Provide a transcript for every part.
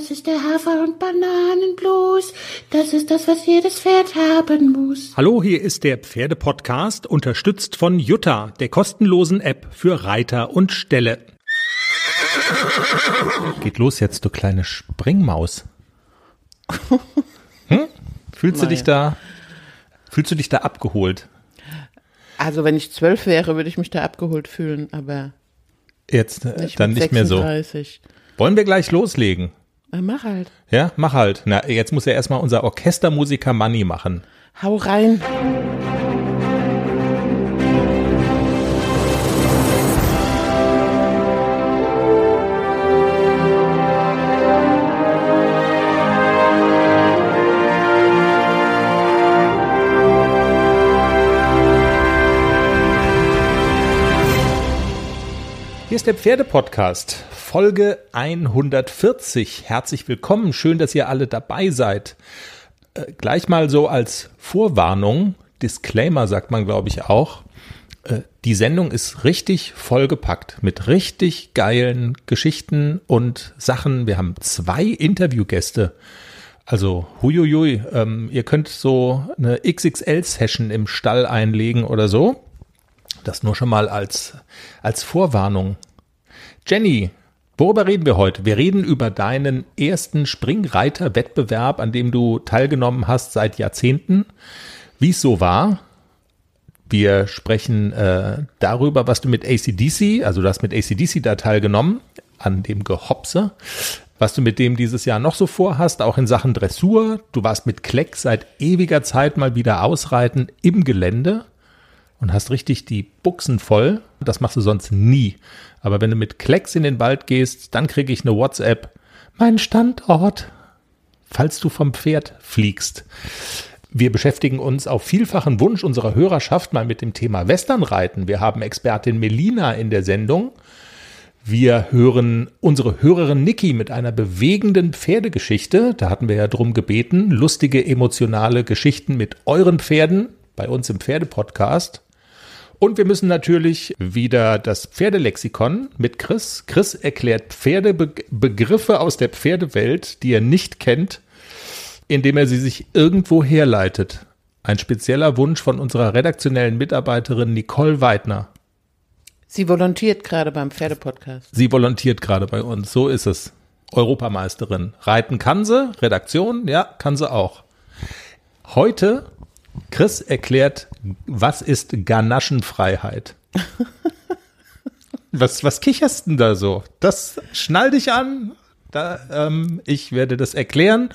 Das ist der Hafer- und Bananenblues. Das ist das, was jedes Pferd haben muss. Hallo, hier ist der Pferdepodcast, unterstützt von Jutta, der kostenlosen App für Reiter und Ställe. Geht los jetzt, du kleine Springmaus. Hm? Fühlst du dich da, fühlst du dich da abgeholt? Also wenn ich zwölf wäre, würde ich mich da abgeholt fühlen, aber Jetzt äh, nicht dann mit nicht mehr so. 36. Wollen wir gleich loslegen? Äh, mach halt. Ja, mach halt. Na, jetzt muss ja erstmal unser Orchestermusiker Money machen. Hau rein. Hier ist der Pferdepodcast, Folge 140. Herzlich willkommen, schön, dass ihr alle dabei seid. Äh, gleich mal so als Vorwarnung, Disclaimer sagt man, glaube ich, auch. Äh, die Sendung ist richtig vollgepackt mit richtig geilen Geschichten und Sachen. Wir haben zwei Interviewgäste. Also, huiuiui, ähm, ihr könnt so eine XXL-Session im Stall einlegen oder so. Das nur schon mal als, als Vorwarnung. Jenny, worüber reden wir heute? Wir reden über deinen ersten Springreiter-Wettbewerb, an dem du teilgenommen hast seit Jahrzehnten. Wie es so war. Wir sprechen äh, darüber, was du mit ACDC, also du hast mit ACDC da teilgenommen, an dem Gehopse, was du mit dem dieses Jahr noch so vorhast, auch in Sachen Dressur. Du warst mit Kleck seit ewiger Zeit mal wieder ausreiten im Gelände und hast richtig die Buchsen voll. Das machst du sonst nie. Aber wenn du mit Klecks in den Wald gehst, dann kriege ich eine WhatsApp. Mein Standort. Falls du vom Pferd fliegst. Wir beschäftigen uns auf vielfachen Wunsch unserer Hörerschaft mal mit dem Thema Westernreiten. Wir haben Expertin Melina in der Sendung. Wir hören unsere Hörerin Niki mit einer bewegenden Pferdegeschichte. Da hatten wir ja drum gebeten. Lustige, emotionale Geschichten mit euren Pferden bei uns im Pferdepodcast. Und wir müssen natürlich wieder das Pferdelexikon mit Chris. Chris erklärt Pferdebegriffe aus der Pferdewelt, die er nicht kennt, indem er sie sich irgendwo herleitet. Ein spezieller Wunsch von unserer redaktionellen Mitarbeiterin Nicole Weidner. Sie volontiert gerade beim Pferdepodcast. Sie volontiert gerade bei uns, so ist es. Europameisterin. Reiten kann sie, Redaktion, ja, kann sie auch. Heute Chris erklärt, was ist Ganaschenfreiheit? was, was kicherst denn da so? Das schnall dich an. Da, ähm, ich werde das erklären.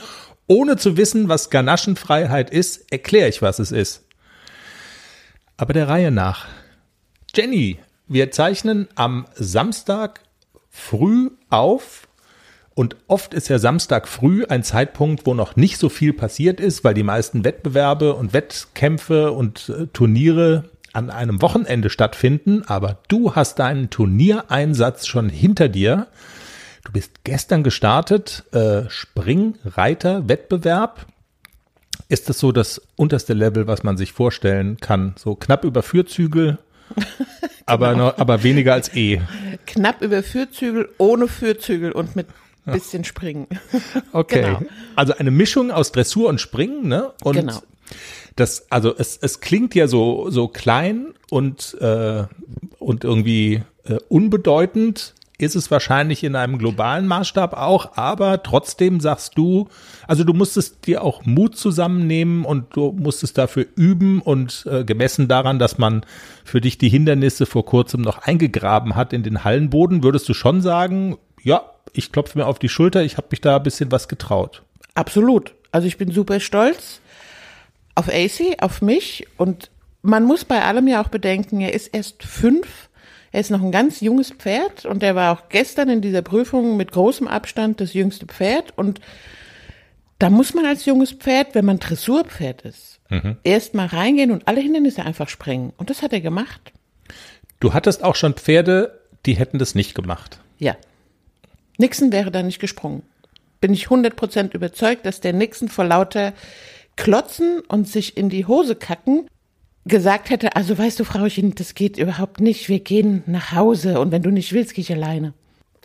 Ohne zu wissen, was Ganaschenfreiheit ist, erkläre ich, was es ist. Aber der Reihe nach. Jenny, wir zeichnen am Samstag früh auf und oft ist ja Samstag früh ein Zeitpunkt, wo noch nicht so viel passiert ist, weil die meisten Wettbewerbe und Wettkämpfe und äh, Turniere an einem Wochenende stattfinden. Aber du hast deinen Turniereinsatz schon hinter dir. Du bist gestern gestartet, äh, Springreiter-Wettbewerb. Ist das so das unterste Level, was man sich vorstellen kann? So knapp über Führzügel, aber, Genau. noch, aber weniger als E. Knapp über Führzügel, ohne Führzügel und mit bisschen Springen. Okay. Genau. Also eine Mischung aus Dressur und Springen, ne? Und Genau. das, also es, es klingt ja so, so klein und, äh, und irgendwie äh, unbedeutend. Ist es wahrscheinlich in einem globalen Maßstab auch, aber trotzdem sagst du, also du musstest dir auch Mut zusammennehmen und du musstest dafür üben und äh, gemessen daran, dass man für dich die Hindernisse vor kurzem noch eingegraben hat in den Hallenboden, würdest du schon sagen, ja, ich klopfe mir auf die Schulter, ich habe mich da ein bisschen was getraut. Absolut. Also ich bin super stolz auf AC, auf mich und man muss bei allem ja auch bedenken, er ist erst fünf, er ist noch ein ganz junges Pferd und er war auch gestern in dieser Prüfung mit großem Abstand das jüngste Pferd und da muss man als junges Pferd, wenn man Dressurpferd ist, erst mal reingehen und alle Hindernisse einfach sprengen und das hat er gemacht. Du hattest auch schon Pferde, die hätten das nicht gemacht. Ja. Nixon wäre da nicht gesprungen. Bin ich 100% überzeugt, dass der Nixon vor lauter Klotzen und sich in die Hose kacken gesagt hätte, also weißt du, Frauchen, das geht überhaupt nicht, wir gehen nach Hause und wenn du nicht willst, gehe ich alleine.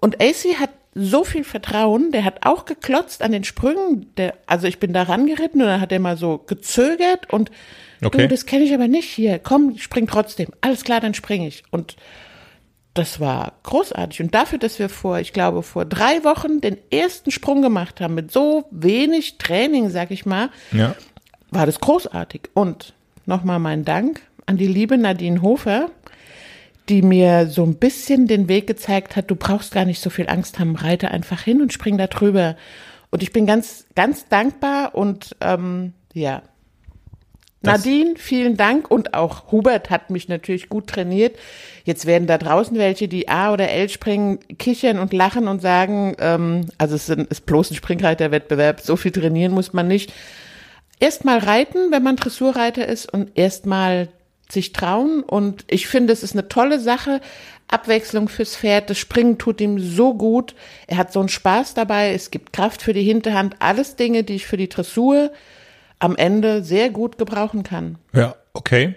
Und AC hat so viel Vertrauen, der hat auch geklotzt an den Sprüngen. Der, also ich bin da rangeritten und dann hat er mal so gezögert und Okay. du, das kenne ich aber nicht hier. Komm, spring trotzdem. Alles klar, dann springe ich. Und das war großartig. Und dafür, dass wir vor, ich glaube, vor drei Wochen den ersten Sprung gemacht haben, mit so wenig Training, sag ich mal, Ja. war das großartig. Und nochmal mein Dank an die liebe Nadine Hofer, die mir so ein bisschen den Weg gezeigt hat, du brauchst gar nicht so viel Angst haben, reite einfach hin und spring da drüber. Und ich bin ganz, ganz dankbar und ähm, ja. Nadine, vielen Dank und auch Hubert hat mich natürlich gut trainiert. Jetzt werden da draußen welche, die A oder L springen, kichern und lachen und sagen, ähm, also es ist, ist bloß ein Springreiterwettbewerb, so viel trainieren muss man nicht erstmal reiten, wenn man Dressurreiter ist und erstmal sich trauen. Und ich finde, es ist eine tolle Sache. Abwechslung fürs Pferd. Das Springen tut ihm so gut. Er hat so einen Spaß dabei. Es gibt Kraft für die Hinterhand. Alles Dinge, die ich für die Dressur am Ende sehr gut gebrauchen kann. Ja, okay.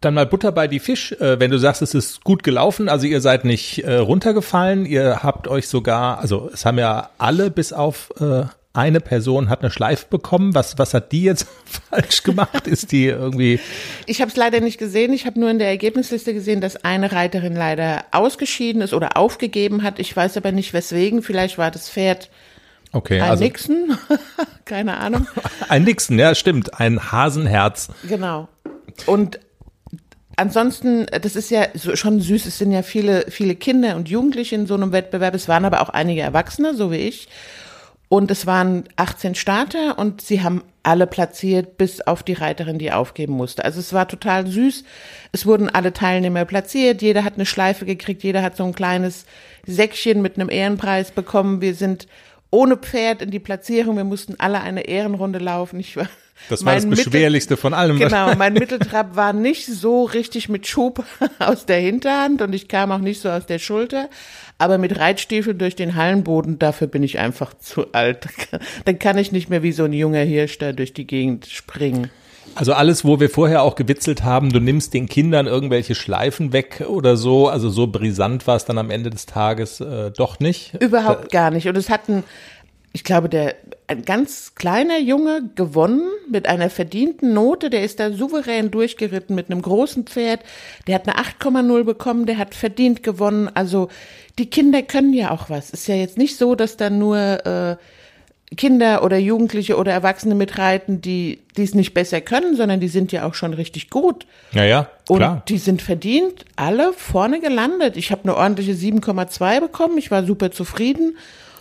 Dann mal Butter bei die Fisch, äh, wenn du sagst, es ist gut gelaufen, also ihr seid nicht äh, runtergefallen, ihr habt euch sogar, also es haben ja alle bis auf äh, eine Person hat eine Schleife bekommen. Was, was hat die jetzt falsch gemacht? Ist die irgendwie, Ich habe es leider nicht gesehen. Ich habe nur in der Ergebnisliste gesehen, dass eine Reiterin leider ausgeschieden ist oder aufgegeben hat. Ich weiß aber nicht weswegen. Vielleicht war das Pferd okay, ein also Nixon. Keine Ahnung. ein Nixon, ja stimmt, ein Hasenherz. Genau. Und ansonsten, das ist ja schon süß, es sind ja viele, viele Kinder und Jugendliche in so einem Wettbewerb. Es waren aber auch einige Erwachsene, so wie ich. Und es waren 18 Starter und sie haben alle platziert, bis auf die Reiterin, die aufgeben musste. Also es war total süß. Es wurden alle Teilnehmer platziert. Jeder hat eine Schleife gekriegt. Jeder hat so ein kleines Säckchen mit einem Ehrenpreis bekommen. Wir sind ohne Pferd in die Platzierung. Wir mussten alle eine Ehrenrunde laufen. Ich war, Das war das mein Mittel- Beschwerlichste von allem. Genau, mein Mitteltrab war nicht so richtig mit Schub aus der Hinterhand und ich kam auch nicht so aus der Schulter. Aber mit Reitstiefel durch den Hallenboden, dafür bin ich einfach zu alt. Dann kann ich nicht mehr wie so ein junger Hirsch da durch die Gegend springen. Also alles, wo wir vorher auch gewitzelt haben, du nimmst den Kindern irgendwelche Schleifen weg oder so, also so brisant war es dann am Ende des Tages äh, doch nicht. Überhaupt gar nicht. Und es hatten, ich glaube, der ein ganz kleiner Junge gewonnen mit einer verdienten Note. Der ist da souverän durchgeritten mit einem großen Pferd. Der hat eine 8,0 bekommen. Der hat verdient gewonnen. Also die Kinder können ja auch was. Ist ja jetzt nicht so, dass da nur äh, Kinder oder Jugendliche oder Erwachsene mitreiten, die die es nicht besser können, sondern die sind ja auch schon richtig gut. Ja, ja, Und klar. die sind verdient alle vorne gelandet. Ich habe eine ordentliche 7,2 bekommen. Ich war super zufrieden.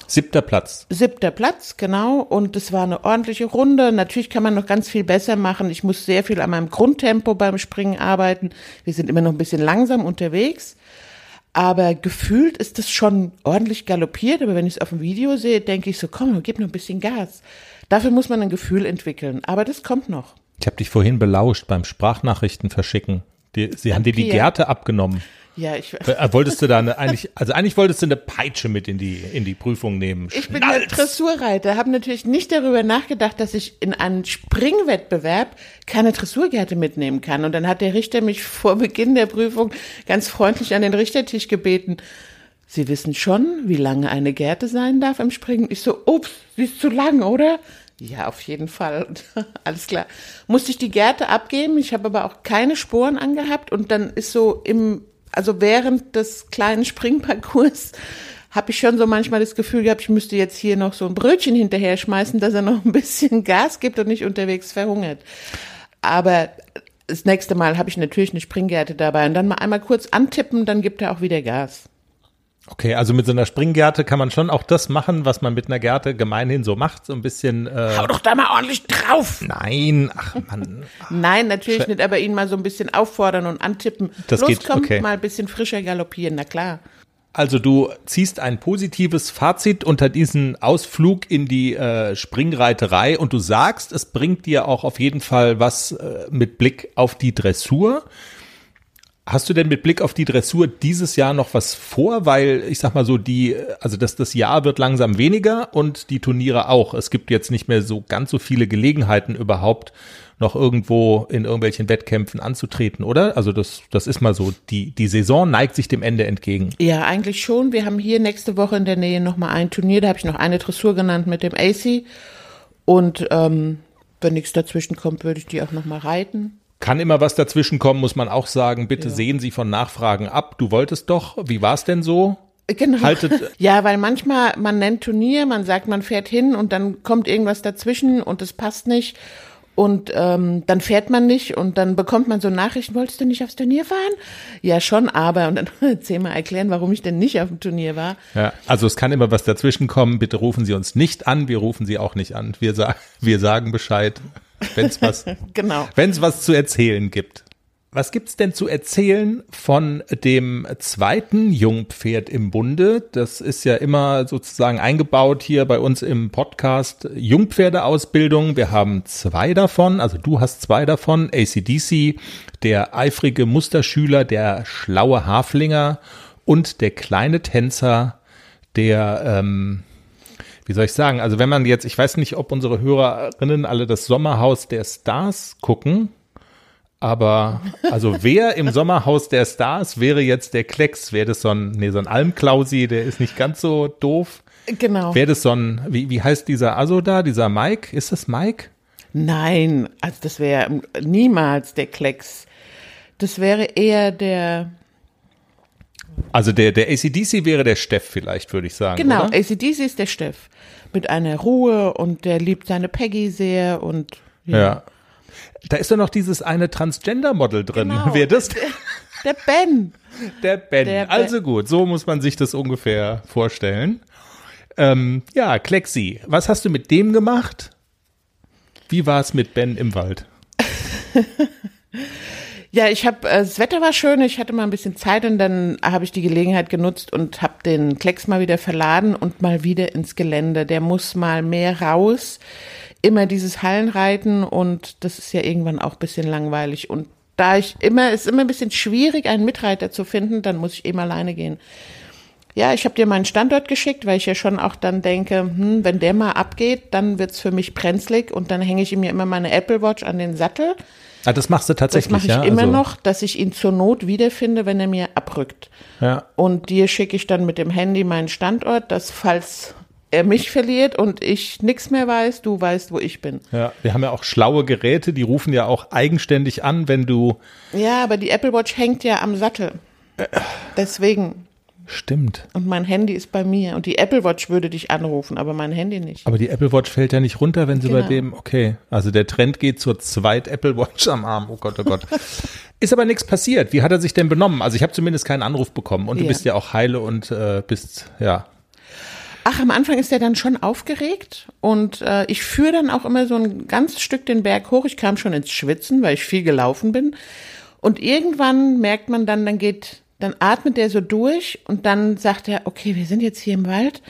Siebter Platz. Siebter Platz, genau. Und es war eine ordentliche Runde. Natürlich kann man noch ganz viel besser machen. Ich muss sehr viel an meinem Grundtempo beim Springen arbeiten. Wir sind immer noch ein bisschen langsam unterwegs. Aber gefühlt ist es schon ordentlich galoppiert. Aber wenn ich es auf dem Video sehe, denke ich so, komm, gib noch ein bisschen Gas. Dafür muss man ein Gefühl entwickeln. Aber das kommt noch. Ich habe dich vorhin belauscht beim Sprachnachrichten verschicken. Die, sie haben dir die Pia. Gerte abgenommen. Ja, ich, Äh, Wolltest du da eine, eigentlich, also eigentlich wolltest du eine Peitsche mit in die, in die Prüfung nehmen. Ich bin ja Dressurreiter, habe natürlich nicht darüber nachgedacht, dass ich in einen Springwettbewerb keine Dressurgerte mitnehmen kann. Und dann hat der Richter mich vor Beginn der Prüfung ganz freundlich an den Richtertisch gebeten. Sie wissen schon, wie lange eine Gerte sein darf im Springen? Ich so, ups, sie ist zu lang, oder? Ja, auf jeden Fall. Alles klar. Musste ich die Gerte abgeben. Ich habe aber auch keine Sporen angehabt. Und dann ist so im, also während des kleinen Springparcours habe ich schon so manchmal das Gefühl gehabt, ich müsste jetzt hier noch so ein Brötchen hinterher schmeißen, dass er noch ein bisschen Gas gibt und nicht unterwegs verhungert. Aber das nächste Mal habe ich natürlich eine Springgerte dabei und dann mal einmal kurz antippen, dann gibt er auch wieder Gas. Okay, also mit so einer Springgerte kann man schon auch das machen, was man mit einer Gerte gemeinhin so macht, so ein bisschen. Äh, Hau doch da mal ordentlich drauf! nein, ach Mann. Nein, natürlich nicht, aber ihn mal so ein bisschen auffordern und antippen. Das Los, geht, komm, okay. mal ein bisschen frischer galoppieren, na klar. Also du ziehst ein positives Fazit unter diesen Ausflug in die äh, Springreiterei und du sagst, es bringt dir auch auf jeden Fall was äh, mit Blick auf die Dressur. Hast du denn mit Blick auf die Dressur dieses Jahr noch was vor? Weil ich sag mal so, die, also das, das Jahr wird langsam weniger und die Turniere auch. Es gibt jetzt nicht mehr so ganz so viele Gelegenheiten überhaupt noch irgendwo in irgendwelchen Wettkämpfen anzutreten, oder? Also das, das ist mal so. Die, die Saison neigt sich dem Ende entgegen. Ja, eigentlich schon. Wir haben hier nächste Woche in der Nähe nochmal ein Turnier. Da habe ich noch eine Dressur genannt mit dem AC. Und ähm, wenn nichts dazwischen kommt, würde ich die auch nochmal reiten. Kann immer was dazwischen kommen, muss man auch sagen. Bitte ja. sehen Sie von Nachfragen ab. Du wolltest doch. Wie war es denn so? Genau. Haltet. Ja, weil manchmal, man nennt Turnier, man sagt, man fährt hin und dann kommt irgendwas dazwischen und es passt nicht. Und ähm, dann fährt man nicht und dann bekommt man so Nachrichten, wolltest du nicht aufs Turnier fahren? Ja, schon, aber, und dann zehnmal erklären, warum ich denn nicht auf dem Turnier war. Ja, also es kann immer was dazwischen kommen. Bitte rufen Sie uns nicht an, wir rufen Sie auch nicht an. Wir, sa wir sagen Bescheid wenn es was, genau. wenn's was zu erzählen gibt. Was gibt's denn zu erzählen von dem zweiten Jungpferd im Bunde? Das ist ja immer sozusagen eingebaut hier bei uns im Podcast Jungpferdeausbildung. Wir haben zwei davon, also du hast zwei davon. ACDC, der eifrige Musterschüler, der schlaue Haflinger und der kleine Tänzer, der ähm, wie soll ich sagen, also wenn man jetzt, ich weiß nicht, ob unsere Hörerinnen alle das Sommerhaus der Stars gucken, aber also wer im Sommerhaus der Stars wäre jetzt der Klecks? Wäre das so ein, nee, so ein Almklausi, der ist nicht ganz so doof. Genau. Wäre das so ein, wie, wie heißt dieser Aso da, dieser Mike? Ist das Mike? Nein, also das wäre niemals der Klecks. Das wäre eher der, also der, der ACDC wäre der Steff vielleicht, würde ich sagen. Genau, oder? ACDC ist der Steff. Mit einer Ruhe und der liebt seine Peggy sehr und ja. ja. Da ist doch noch dieses eine Transgender-Model drin. Genau, Wer das? Der, der Ben. Der ben. der ben. Also gut, so muss man sich das ungefähr vorstellen. Ähm, ja, Klexi, was hast du mit dem gemacht? Wie war es mit Ben im Wald? Ja, ich habe, äh, das Wetter war schön, ich hatte mal ein bisschen Zeit und dann habe ich die Gelegenheit genutzt und habe den Klecks mal wieder verladen und mal wieder ins Gelände. Der muss mal mehr raus. Immer dieses Hallenreiten und das ist ja irgendwann auch ein bisschen langweilig. Und da ich immer, ist immer ein bisschen schwierig, einen Mitreiter zu finden, dann muss ich eben alleine gehen. Ja, ich habe dir meinen Standort geschickt, weil ich ja schon auch dann denke, hm, wenn der mal abgeht, dann wird's für mich brenzlig und dann hänge ich ihm ja immer meine Apple Watch an den Sattel. Ah, das machst du tatsächlich, Das mache ich ja? immer also. noch, dass ich ihn zur Not wiederfinde, wenn er mir abrückt. Ja. Und dir schicke ich dann mit dem Handy meinen Standort, dass falls er mich verliert und ich nichts mehr weiß, du weißt, wo ich bin. Ja, wir haben ja auch schlaue Geräte, die rufen ja auch eigenständig an, wenn du. Ja, aber die Apple Watch hängt ja am Sattel. Deswegen. Stimmt. Und mein Handy ist bei mir. Und die Apple Watch würde dich anrufen, aber mein Handy nicht. Aber die Apple Watch fällt ja nicht runter, wenn sie genau. bei dem, okay. Also der Trend geht zur zweit Apple Watch am Arm. Oh Gott, oh Gott. ist aber nichts passiert. Wie hat er sich denn benommen? Also ich habe zumindest keinen Anruf bekommen. Und du ja. bist ja auch heile und äh, bist, ja. Ach, am Anfang ist er dann schon aufgeregt und äh, ich führe dann auch immer so ein ganzes Stück den Berg hoch. Ich kam schon ins Schwitzen, weil ich viel gelaufen bin. Und irgendwann merkt man dann, dann geht dann atmet er so durch und dann sagt er, okay, wir sind jetzt hier im Wald,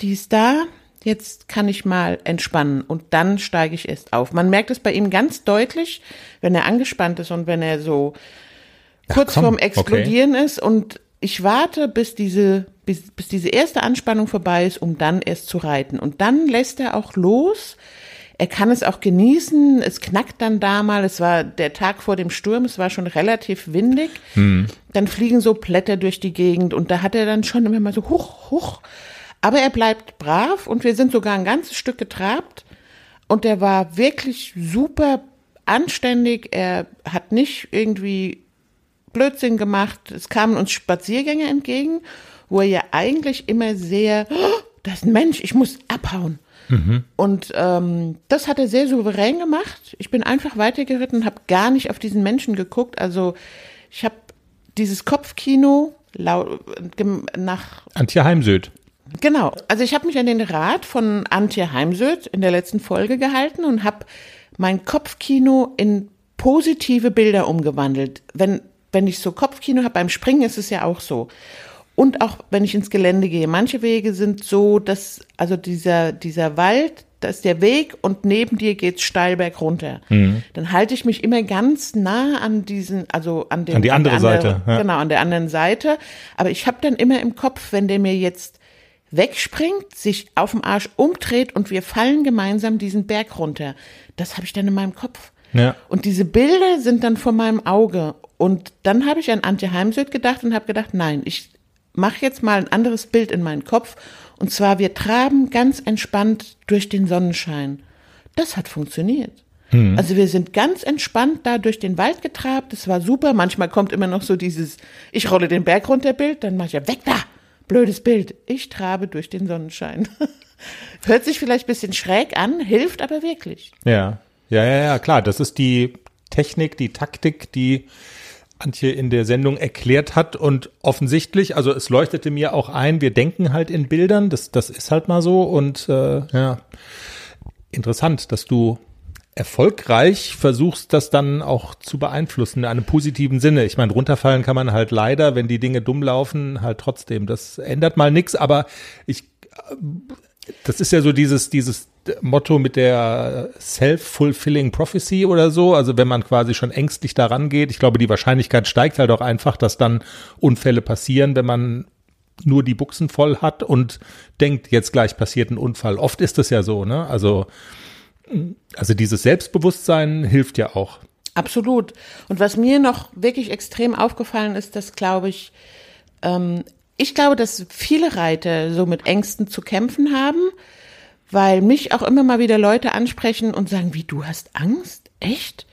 die ist da, jetzt kann ich mal entspannen und dann steige ich erst auf. Man merkt es bei ihm ganz deutlich, wenn er angespannt ist und wenn er so kurz Ach, vorm Explodieren okay. ist und ich warte, bis diese, bis, bis diese erste Anspannung vorbei ist, um dann erst zu reiten. Und dann lässt er auch los er kann es auch genießen. Es knackt dann da mal. Es war der Tag vor dem Sturm. Es war schon relativ windig. Hm. Dann fliegen so Blätter durch die Gegend und da hat er dann schon immer mal so huch, huch. Aber er bleibt brav und wir sind sogar ein ganzes Stück getrabt und er war wirklich super anständig. Er hat nicht irgendwie Blödsinn gemacht. Es kamen uns Spaziergänger entgegen, wo er ja eigentlich immer sehr, oh, das ist ein Mensch, ich muss abhauen. Mhm. Und ähm, das hat er sehr souverän gemacht. Ich bin einfach weitergeritten, habe gar nicht auf diesen Menschen geguckt. Also ich habe dieses Kopfkino nach Antje Heimsöd. Genau. Also ich habe mich an den Rat von Antje Heimsöd in der letzten Folge gehalten und habe mein Kopfkino in positive Bilder umgewandelt. Wenn wenn ich so Kopfkino habe beim Springen ist es ja auch so. Und auch wenn ich ins Gelände gehe, manche Wege sind so, dass also dieser, dieser Wald, da ist der Weg und neben dir geht's steil berg runter. Mhm. Dann halte ich mich immer ganz nah an diesen, also an den An die andere der Seite, ja. Genau, an der anderen Seite. Aber ich habe dann immer im Kopf, wenn der mir jetzt wegspringt, sich auf dem Arsch umdreht und wir fallen gemeinsam diesen Berg runter. Das habe ich dann in meinem Kopf. Ja. Und diese Bilder sind dann vor meinem Auge. Und dann habe ich an Antje Heimsöth gedacht und habe gedacht, nein, ich mache jetzt mal ein anderes Bild in meinen Kopf. Und zwar, wir traben ganz entspannt durch den Sonnenschein. Das hat funktioniert. Also wir sind ganz entspannt da durch den Wald getrabt. Das war super. Manchmal kommt immer noch so dieses, ich rolle den Berg runter Bild, dann mache ich ja weg da. Blödes Bild. Ich trabe durch den Sonnenschein. Hört sich vielleicht ein bisschen schräg an, hilft aber wirklich. Ja, ja, ja, ja, klar. Das ist die Technik, die Taktik, die Antje in der Sendung erklärt hat und offensichtlich, also es leuchtete mir auch ein, wir denken halt in Bildern, das, das ist halt mal so und äh, ja, interessant, dass du erfolgreich versuchst, das dann auch zu beeinflussen in einem positiven Sinne. Ich meine, runterfallen kann man halt leider, wenn die Dinge dumm laufen, halt trotzdem. Das ändert mal nichts, aber ich das ist ja so dieses, dieses Motto mit der self-fulfilling prophecy oder so. Also wenn man quasi schon ängstlich daran geht, ich glaube, die Wahrscheinlichkeit steigt halt auch einfach, dass dann Unfälle passieren, wenn man nur die Buchsen voll hat und denkt, jetzt gleich passiert ein Unfall. Oft ist das ja so, ne? Also, also dieses Selbstbewusstsein hilft ja auch. Absolut. Und was mir noch wirklich extrem aufgefallen ist, dass glaube ich, ähm, ich glaube, dass viele Reiter so mit Ängsten zu kämpfen haben, weil mich auch immer mal wieder Leute ansprechen und sagen, wie du hast Angst? Echt?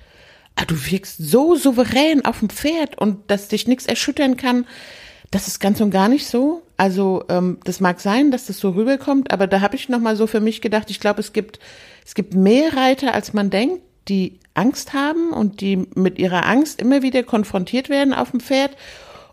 Ah, du wirkst so souverän auf dem Pferd und dass dich nichts erschüttern kann. Das ist ganz und gar nicht so. Also ähm, das mag sein, dass das so rüberkommt, aber da habe ich noch mal so für mich gedacht. Ich glaube, es gibt es gibt mehr Reiter, als man denkt, die Angst haben und die mit ihrer Angst immer wieder konfrontiert werden auf dem Pferd.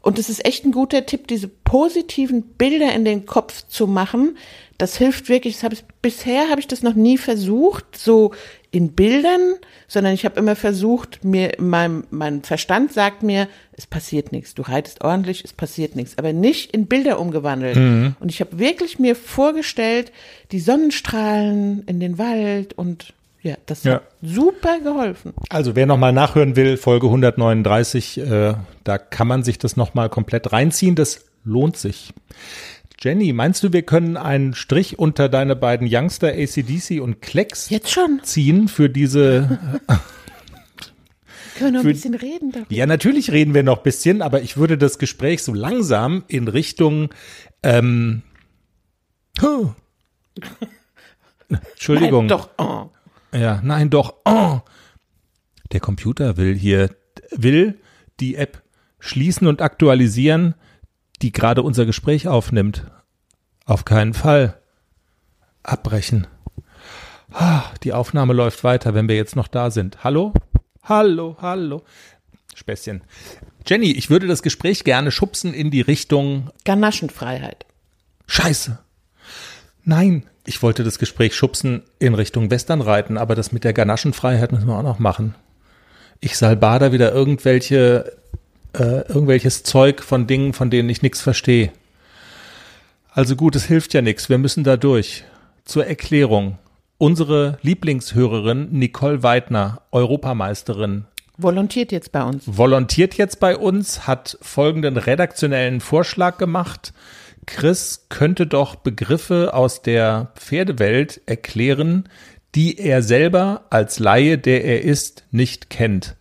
Und es ist echt ein guter Tipp, diese positiven Bilder in den Kopf zu machen. Das hilft wirklich. Das hab ich, bisher habe ich das noch nie versucht, so in Bildern, sondern ich habe immer versucht, mir mein, mein Verstand sagt mir, es passiert nichts. Du reitest ordentlich, es passiert nichts, aber nicht in Bilder umgewandelt. Und ich habe wirklich mir vorgestellt, die Sonnenstrahlen in den Wald und ja, das Ja. hat super geholfen. Also wer nochmal nachhören will, Folge 139, äh, da kann man sich das nochmal komplett reinziehen. Das lohnt sich. Jenny, meinst du, wir können einen Strich unter deine beiden Youngster ACDC und Klecks Jetzt schon. ziehen für diese? Können wir noch ein bisschen reden darüber. ja, natürlich reden wir noch ein bisschen, aber ich würde das Gespräch so langsam in Richtung ähm, huh. Entschuldigung. Nein, doch. Oh. Ja, nein, doch. Oh. Der Computer will hier, will die App schließen und aktualisieren, die gerade unser Gespräch aufnimmt. Auf keinen Fall. Abbrechen. Ah, Die Aufnahme läuft weiter, wenn wir jetzt noch da sind. Hallo? Hallo, hallo. Späßchen. Jenny, ich würde das Gespräch gerne schubsen in die Richtung Ganaschenfreiheit. Scheiße. Nein, ich wollte das Gespräch schubsen in Richtung Westernreiten, aber das mit der Ganaschenfreiheit müssen wir auch noch machen. Ich salbader wieder irgendwelche, äh, irgendwelches Zeug von Dingen, von denen ich nichts verstehe. Also gut, es hilft ja nichts. Wir müssen da durch. Zur Erklärung. Unsere Lieblingshörerin Nicole Weidner, Europameisterin, Volontiert jetzt bei uns. volontiert jetzt bei uns, hat folgenden redaktionellen Vorschlag gemacht. Chris könnte doch Begriffe aus der Pferdewelt erklären, die er selber als Laie, der er ist, nicht kennt.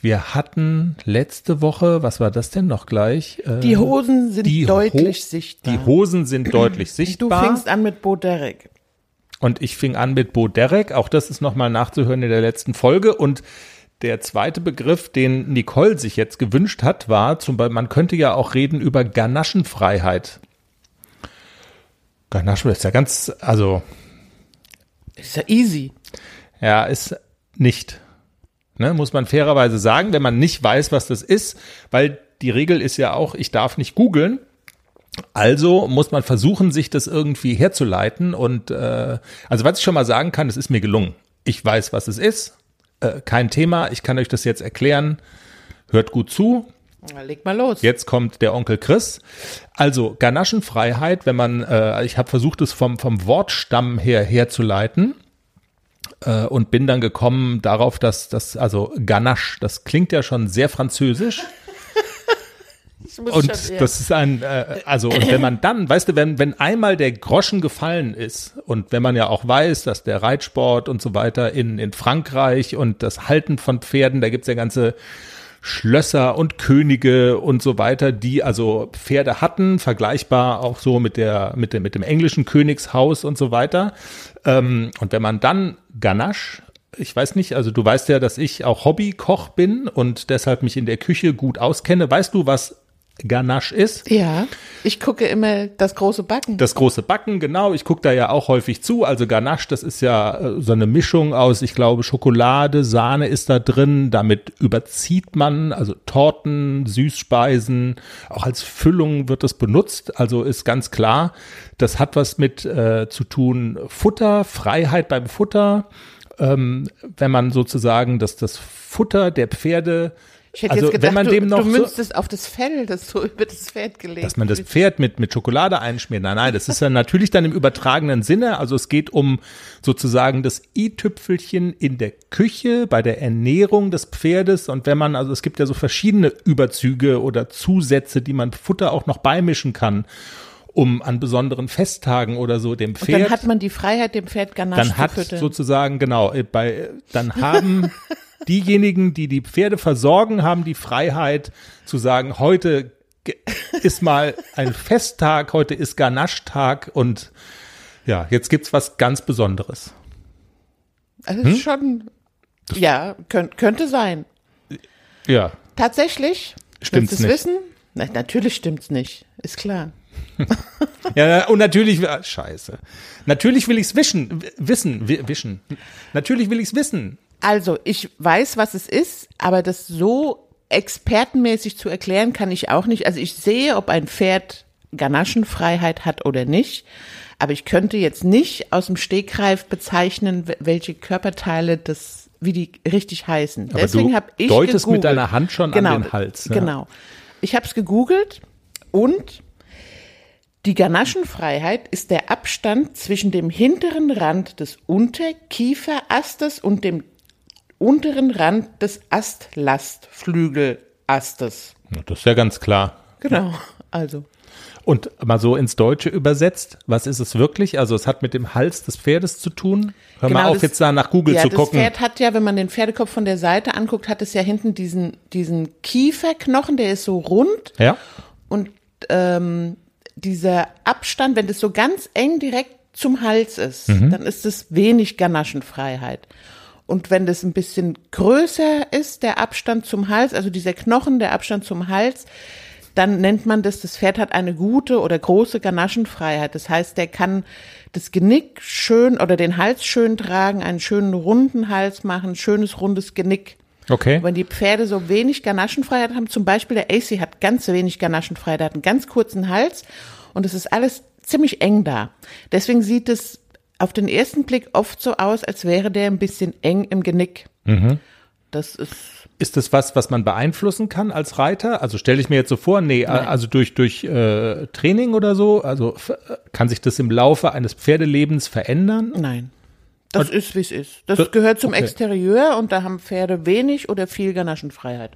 Wir hatten letzte Woche, was war das denn noch gleich? Äh, Die Hosen sind die deutlich Ho- sichtbar. Die Hosen sind deutlich du sichtbar. fängst an mit Bo Derek. Und ich fing an mit Bo Derek. Auch das ist nochmal nachzuhören in der letzten Folge. Und der zweite Begriff, den Nicole sich jetzt gewünscht hat, war zum Beispiel, man könnte ja auch reden über Ganaschenfreiheit. Ganaschen ist ja ganz, also, Ist ja easy. ja, ist nicht. Ne, muss man fairerweise sagen, wenn man nicht weiß, was das ist, weil die Regel ist ja auch, ich darf nicht googeln. Also muss man versuchen, sich das irgendwie herzuleiten. Und äh, also was ich schon mal sagen kann, es ist mir gelungen. Ich weiß, was es ist. Äh, kein Thema. Ich kann euch das jetzt erklären. Hört gut zu. Leg mal los. Jetzt kommt der Onkel Chris. Also Ganaschenfreiheit, wenn man, äh, ich habe versucht, es vom, vom Wortstamm her herzuleiten. äh, und bin dann gekommen darauf, dass das, also Ganache, das klingt ja schon sehr französisch. Und schon, ja. das ist ein, äh, also und wenn man dann, weißt du, wenn, wenn einmal der Groschen gefallen ist und wenn man ja auch weiß, dass der Reitsport und so weiter in, in Frankreich und das Halten von Pferden, da gibt's ja ganze Schlösser und Könige und so weiter, die also Pferde hatten, vergleichbar auch so mit der, mit dem, mit dem englischen Königshaus und so weiter. Ähm, und wenn man dann Ganache ich weiß nicht, also du weißt ja, dass ich auch Hobbykoch bin und deshalb mich in der Küche gut auskenne. Weißt du, was Ganache ist? Ja, ich gucke immer das große Backen. Das große Backen, genau. Ich gucke da ja auch häufig zu. Also Ganache, das ist ja äh, so eine Mischung aus, ich glaube, Schokolade, Sahne ist da drin. Damit überzieht man, also Torten, Süßspeisen, auch als Füllung wird das benutzt. Also ist ganz klar, das hat was mit äh, zu tun, Futter, Freiheit beim Futter. Ähm, wenn man sozusagen das, das Futter der Pferde ich hätte also jetzt gedacht, wenn man du, dem noch du so- münzt es auf das Fell, das so über das Pferd gelegt dass man das. Pferd mit, mit Schokolade einschmiert. Nein, nein, das ist ja natürlich dann im übertragenen Sinne. Also es geht um sozusagen das i-Tüpfelchen in der Küche, bei der Ernährung des Pferdes. Und wenn man, also es gibt ja so verschiedene Überzüge oder Zusätze, die man Futter auch noch beimischen kann, um an besonderen Festtagen oder so dem Und Pferd dann hat man die Freiheit, dem Pferd Ganache dann hat zu füttern. sozusagen genau äh, bei dann haben diejenigen, die die Pferde versorgen, haben die Freiheit zu sagen, heute ist mal ein Festtag, heute ist Ganache-Tag und ja, jetzt gibt's was ganz Besonderes. also Hm? schon, ja, könnt, könnte sein. Ja, Tatsächlich, Stimmt's nicht. wissen? Na, natürlich stimmt's nicht, ist klar. Ja und natürlich ah, Scheiße. Natürlich will ich's wischen, wissen, wi- wischen. Natürlich will ich's wissen. Also, ich weiß, was es ist, aber das so expertenmäßig zu erklären kann ich auch nicht. Also, ich sehe, ob ein Pferd Ganaschenfreiheit hat oder nicht. Aber ich könnte jetzt nicht aus dem Stegreif bezeichnen, welche Körperteile das, wie die richtig heißen. Aber Deswegen du habe ich deutest mit gegoogelt. deiner Hand schon an genau, den Hals, ja. Genau. Ich habe es gegoogelt und die Ganaschenfreiheit ist der Abstand zwischen dem hinteren Rand des Unterkieferastes und dem unteren Rand des Astlastflügelastes. Das ist ja ganz klar. Genau, also. Und mal so ins Deutsche übersetzt, was ist es wirklich? Also es hat mit dem Hals des Pferdes zu tun. Hör mal Genau, auf, das- jetzt da nach Google ja, zu das gucken. Pferd hat ja, wenn man den Pferdekopf von der Seite anguckt, hat es ja hinten diesen, diesen Kieferknochen, der ist so rund Ja, und ähm, dieser Abstand, wenn das so ganz eng direkt zum Hals ist, Mhm. dann ist es wenig Ganaschenfreiheit. Und wenn das ein bisschen größer ist, der Abstand zum Hals, also dieser Knochen, der Abstand zum Hals, dann nennt man das, das Pferd hat eine gute oder große Ganaschenfreiheit. Das heißt, der kann das Genick schön oder den Hals schön tragen, einen schönen runden Hals machen, schönes rundes Genick. Okay. Wenn die Pferde so wenig Ganaschenfreiheit haben, zum Beispiel der AC hat ganz wenig Ganaschenfreiheit, hat einen ganz kurzen Hals und es ist alles ziemlich eng da. Deswegen sieht es auf den ersten Blick oft so aus, als wäre der ein bisschen eng im Genick. Das ist, Ist das was, was man beeinflussen kann als Reiter? Also stelle ich mir jetzt so vor, nee, also durch, durch äh, Training oder so, also f- kann sich das im Laufe eines Pferdelebens verändern? nein. Das ist, wie es ist. Das, Das- gehört zum okay. Exterieur und da haben Pferde wenig oder viel Ganaschenfreiheit.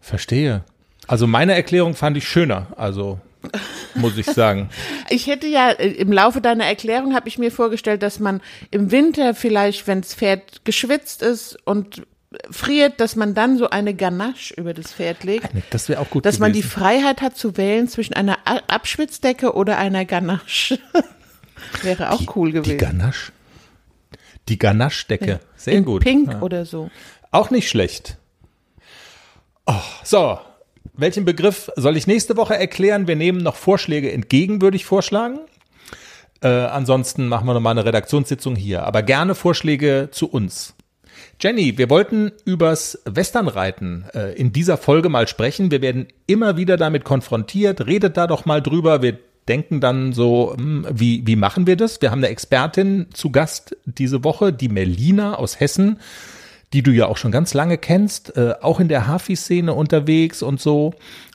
Verstehe. Also meine Erklärung fand ich schöner, also muss ich sagen. Ich hätte ja, äh, im Laufe deiner Erklärung habe ich mir vorgestellt, dass man im Winter vielleicht, wenn das Pferd geschwitzt ist und friert, dass man dann so eine Ganache über das Pferd legt. Das wäre auch gut Dass man die gewesen. Freiheit hat zu wählen zwischen einer Abschwitzdecke oder einer Ganache. Wäre auch cool Die gewesen. Ganache. Die Ganache-Decke. Sehr In gut. Pink Ja. oder so. Auch nicht schlecht. Oh, so, welchen Begriff soll ich nächste Woche erklären? Wir nehmen noch Vorschläge entgegen, würde ich vorschlagen. Äh, ansonsten machen wir nochmal eine Redaktionssitzung hier. Aber gerne Vorschläge zu uns. Jenny, wir wollten übers Westernreiten äh, in dieser Folge mal sprechen. Wir werden immer wieder damit konfrontiert. Redet da doch mal drüber. Wir denken dann so, hm, wie, wie machen wir das? Wir haben eine Expertin zu Gast diese Woche, die Melina aus Hessen die du ja auch schon ganz lange kennst, äh, auch in der Hafi-Szene unterwegs und so.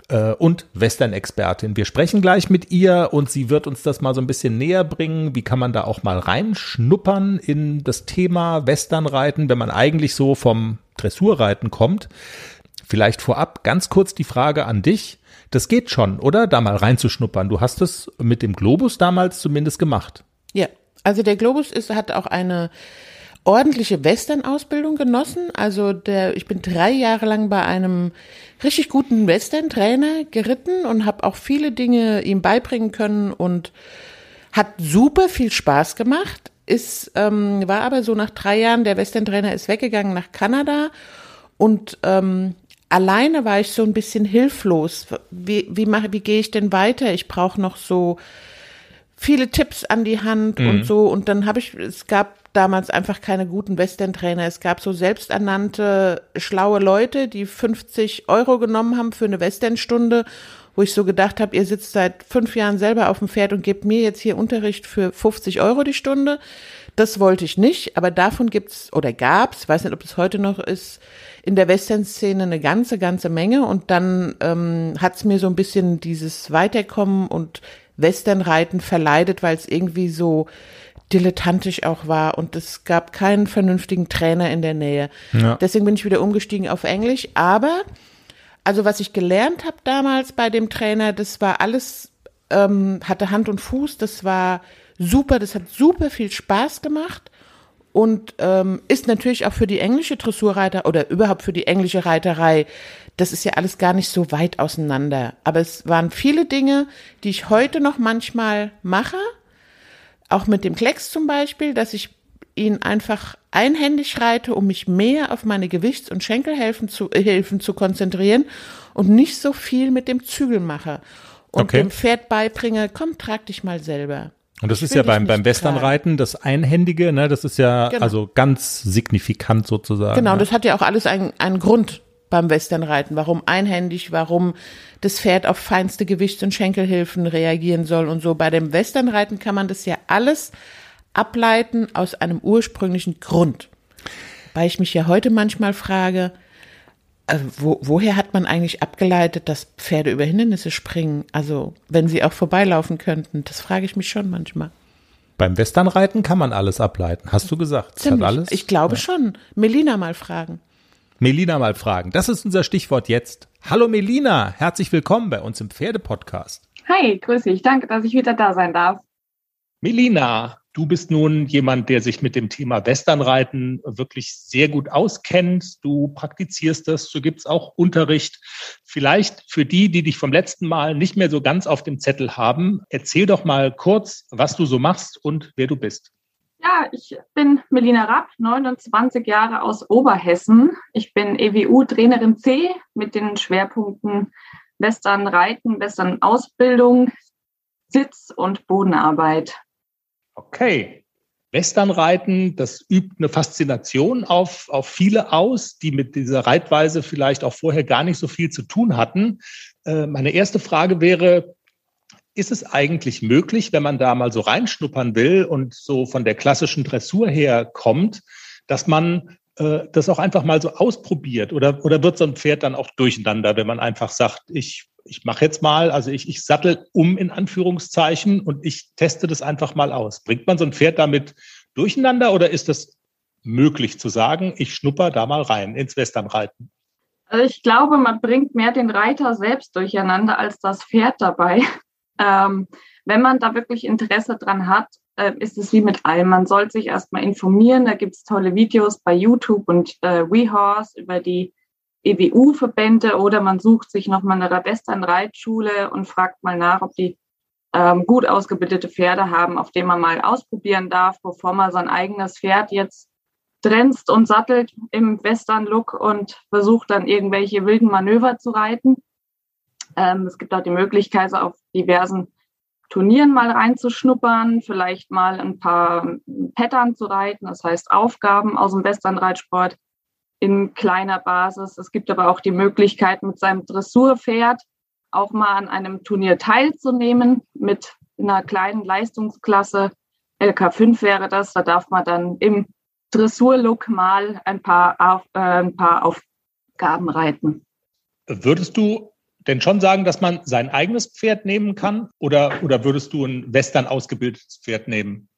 äh, und Western-Expertin. Wir sprechen gleich mit ihr und sie wird uns das mal so ein bisschen näher bringen. Wie kann man da auch mal reinschnuppern in das Thema Westernreiten, wenn man eigentlich so vom Dressurreiten kommt? Vielleicht vorab ganz kurz die Frage an dich. Das geht schon, oder? Da mal reinzuschnuppern. Du hast es mit dem Globus damals zumindest gemacht. Ja, also der Globus ist, hat auch eine ordentliche Western-Ausbildung genossen. Also der, ich bin drei Jahre lang bei einem richtig guten Western-Trainer geritten und habe auch viele Dinge ihm beibringen können und hat super viel Spaß gemacht. Ist, ähm, war aber so nach drei Jahren, der Western-Trainer ist weggegangen nach Kanada und ähm, alleine war ich so ein bisschen hilflos. Wie, wie mache, wie gehe ich denn weiter? Ich brauche noch so viele Tipps an die Hand mhm. und so. Und dann habe ich, es gab damals einfach keine guten Western-Trainer. Es gab so selbsternannte, schlaue Leute, die 50 Euro genommen haben für eine Western-Stunde, wo ich so gedacht habe, ihr sitzt seit fünf Jahren selber auf dem Pferd und gebt mir jetzt hier Unterricht für 50 Euro die Stunde. Das wollte ich nicht, aber davon gibt's oder gab's, weiß nicht, ob es heute noch ist, in der Western-Szene eine ganze, ganze Menge. Und dann ähm, hat's mir so ein bisschen dieses Weiterkommen und Westernreiten verleidet, weil es irgendwie so dilettantisch auch war und es gab keinen vernünftigen Trainer in der Nähe. Ja. Deswegen bin ich wieder umgestiegen auf Englisch. Aber, also was ich gelernt habe damals bei dem Trainer, das war alles, ähm, hatte Hand und Fuß, das war super, das hat super viel Spaß gemacht und ähm, ist natürlich auch für die englische Dressurreiter oder überhaupt für die englische Reiterei, das ist ja alles gar nicht so weit auseinander. Aber es waren viele Dinge, die ich heute noch manchmal mache, auch mit dem Klecks zum Beispiel, dass ich ihn einfach einhändig reite, um mich mehr auf meine Gewichts- und Schenkelhilfen zu, äh, Hilfen zu konzentrieren und nicht so viel mit dem Zügel mache. Und okay. dem Pferd beibringe, komm, trag dich mal selber. Und das ich ist ja beim, beim Westernreiten das Einhändige, ne, das ist ja genau. also ganz signifikant sozusagen. Genau, ja. das hat ja auch alles einen, einen Grund beim Westernreiten, warum einhändig, warum das Pferd auf feinste Gewichts- und Schenkelhilfen reagieren soll und so. Bei dem Westernreiten kann man das ja alles ableiten aus einem ursprünglichen Grund. Weil ich mich ja heute manchmal frage, äh, wo, woher hat man eigentlich abgeleitet, dass Pferde über Hindernisse springen? Also, wenn sie auch vorbeilaufen könnten, das frage ich mich schon manchmal. Beim Westernreiten kann man alles ableiten, hast du gesagt. Ziemlich. Alles? Ich glaube ja. schon. Melina mal fragen. Melina mal fragen. Das ist unser Stichwort jetzt. Hallo Melina, herzlich willkommen bei uns im Pferdepodcast. Hi, grüß dich. Danke, dass ich wieder da sein darf. Melina, du bist nun jemand, der sich mit dem Thema Westernreiten wirklich sehr gut auskennt. Du praktizierst das, du gibst auch Unterricht. Vielleicht für die, die dich vom letzten Mal nicht mehr so ganz auf dem Zettel haben, erzähl doch mal kurz, was du so machst und wer du bist. Ja, ich bin Melina Rapp, 29 Jahre aus Oberhessen. Ich bin EWU-Trainerin C mit den Schwerpunkten Western Reiten, Western Ausbildung, Sitz- und Bodenarbeit. Okay. Westernreiten, das übt eine Faszination auf, auf viele aus, die mit dieser Reitweise vielleicht auch vorher gar nicht so viel zu tun hatten. Äh, meine erste Frage wäre, ist es eigentlich möglich, wenn man da mal so reinschnuppern will und so von der klassischen Dressur her kommt, dass man äh, das auch einfach mal so ausprobiert? Oder, oder wird so ein Pferd dann auch durcheinander, wenn man einfach sagt, ich, ich mache jetzt mal, also ich, ich sattel um in Anführungszeichen und ich teste das einfach mal aus. Bringt man so ein Pferd damit durcheinander oder ist das möglich zu sagen, ich schnupper da mal rein ins Westernreiten? Also ich glaube, man bringt mehr den Reiter selbst durcheinander als das Pferd dabei. Ähm, wenn man da wirklich Interesse dran hat, äh, ist es wie mit allem. Man soll sich erstmal informieren. Da gibt es tolle Videos bei YouTube und äh, WeHorse über die EWU-Verbände oder man sucht sich nochmal eine Western-Reitschule und fragt mal nach, ob die ähm, gut ausgebildete Pferde haben, auf denen man mal ausprobieren darf, bevor man sein eigenes Pferd jetzt trenzt und sattelt im Western-Look und versucht dann irgendwelche wilden Manöver zu reiten. Ähm, es gibt auch die Möglichkeit, auf diversen Turnieren mal reinzuschnuppern, vielleicht mal ein paar Pattern zu reiten, das heißt Aufgaben aus dem Westernreitsport in kleiner Basis. Es gibt aber auch die Möglichkeit, mit seinem Dressurpferd auch mal an einem Turnier teilzunehmen mit einer kleinen Leistungsklasse. LK5 wäre das. Da darf man dann im Dressurlook mal ein paar, auf, äh, ein paar Aufgaben reiten. Würdest du denn schon sagen, dass man sein eigenes Pferd nehmen kann? Oder, oder würdest du ein Western ausgebildetes Pferd nehmen?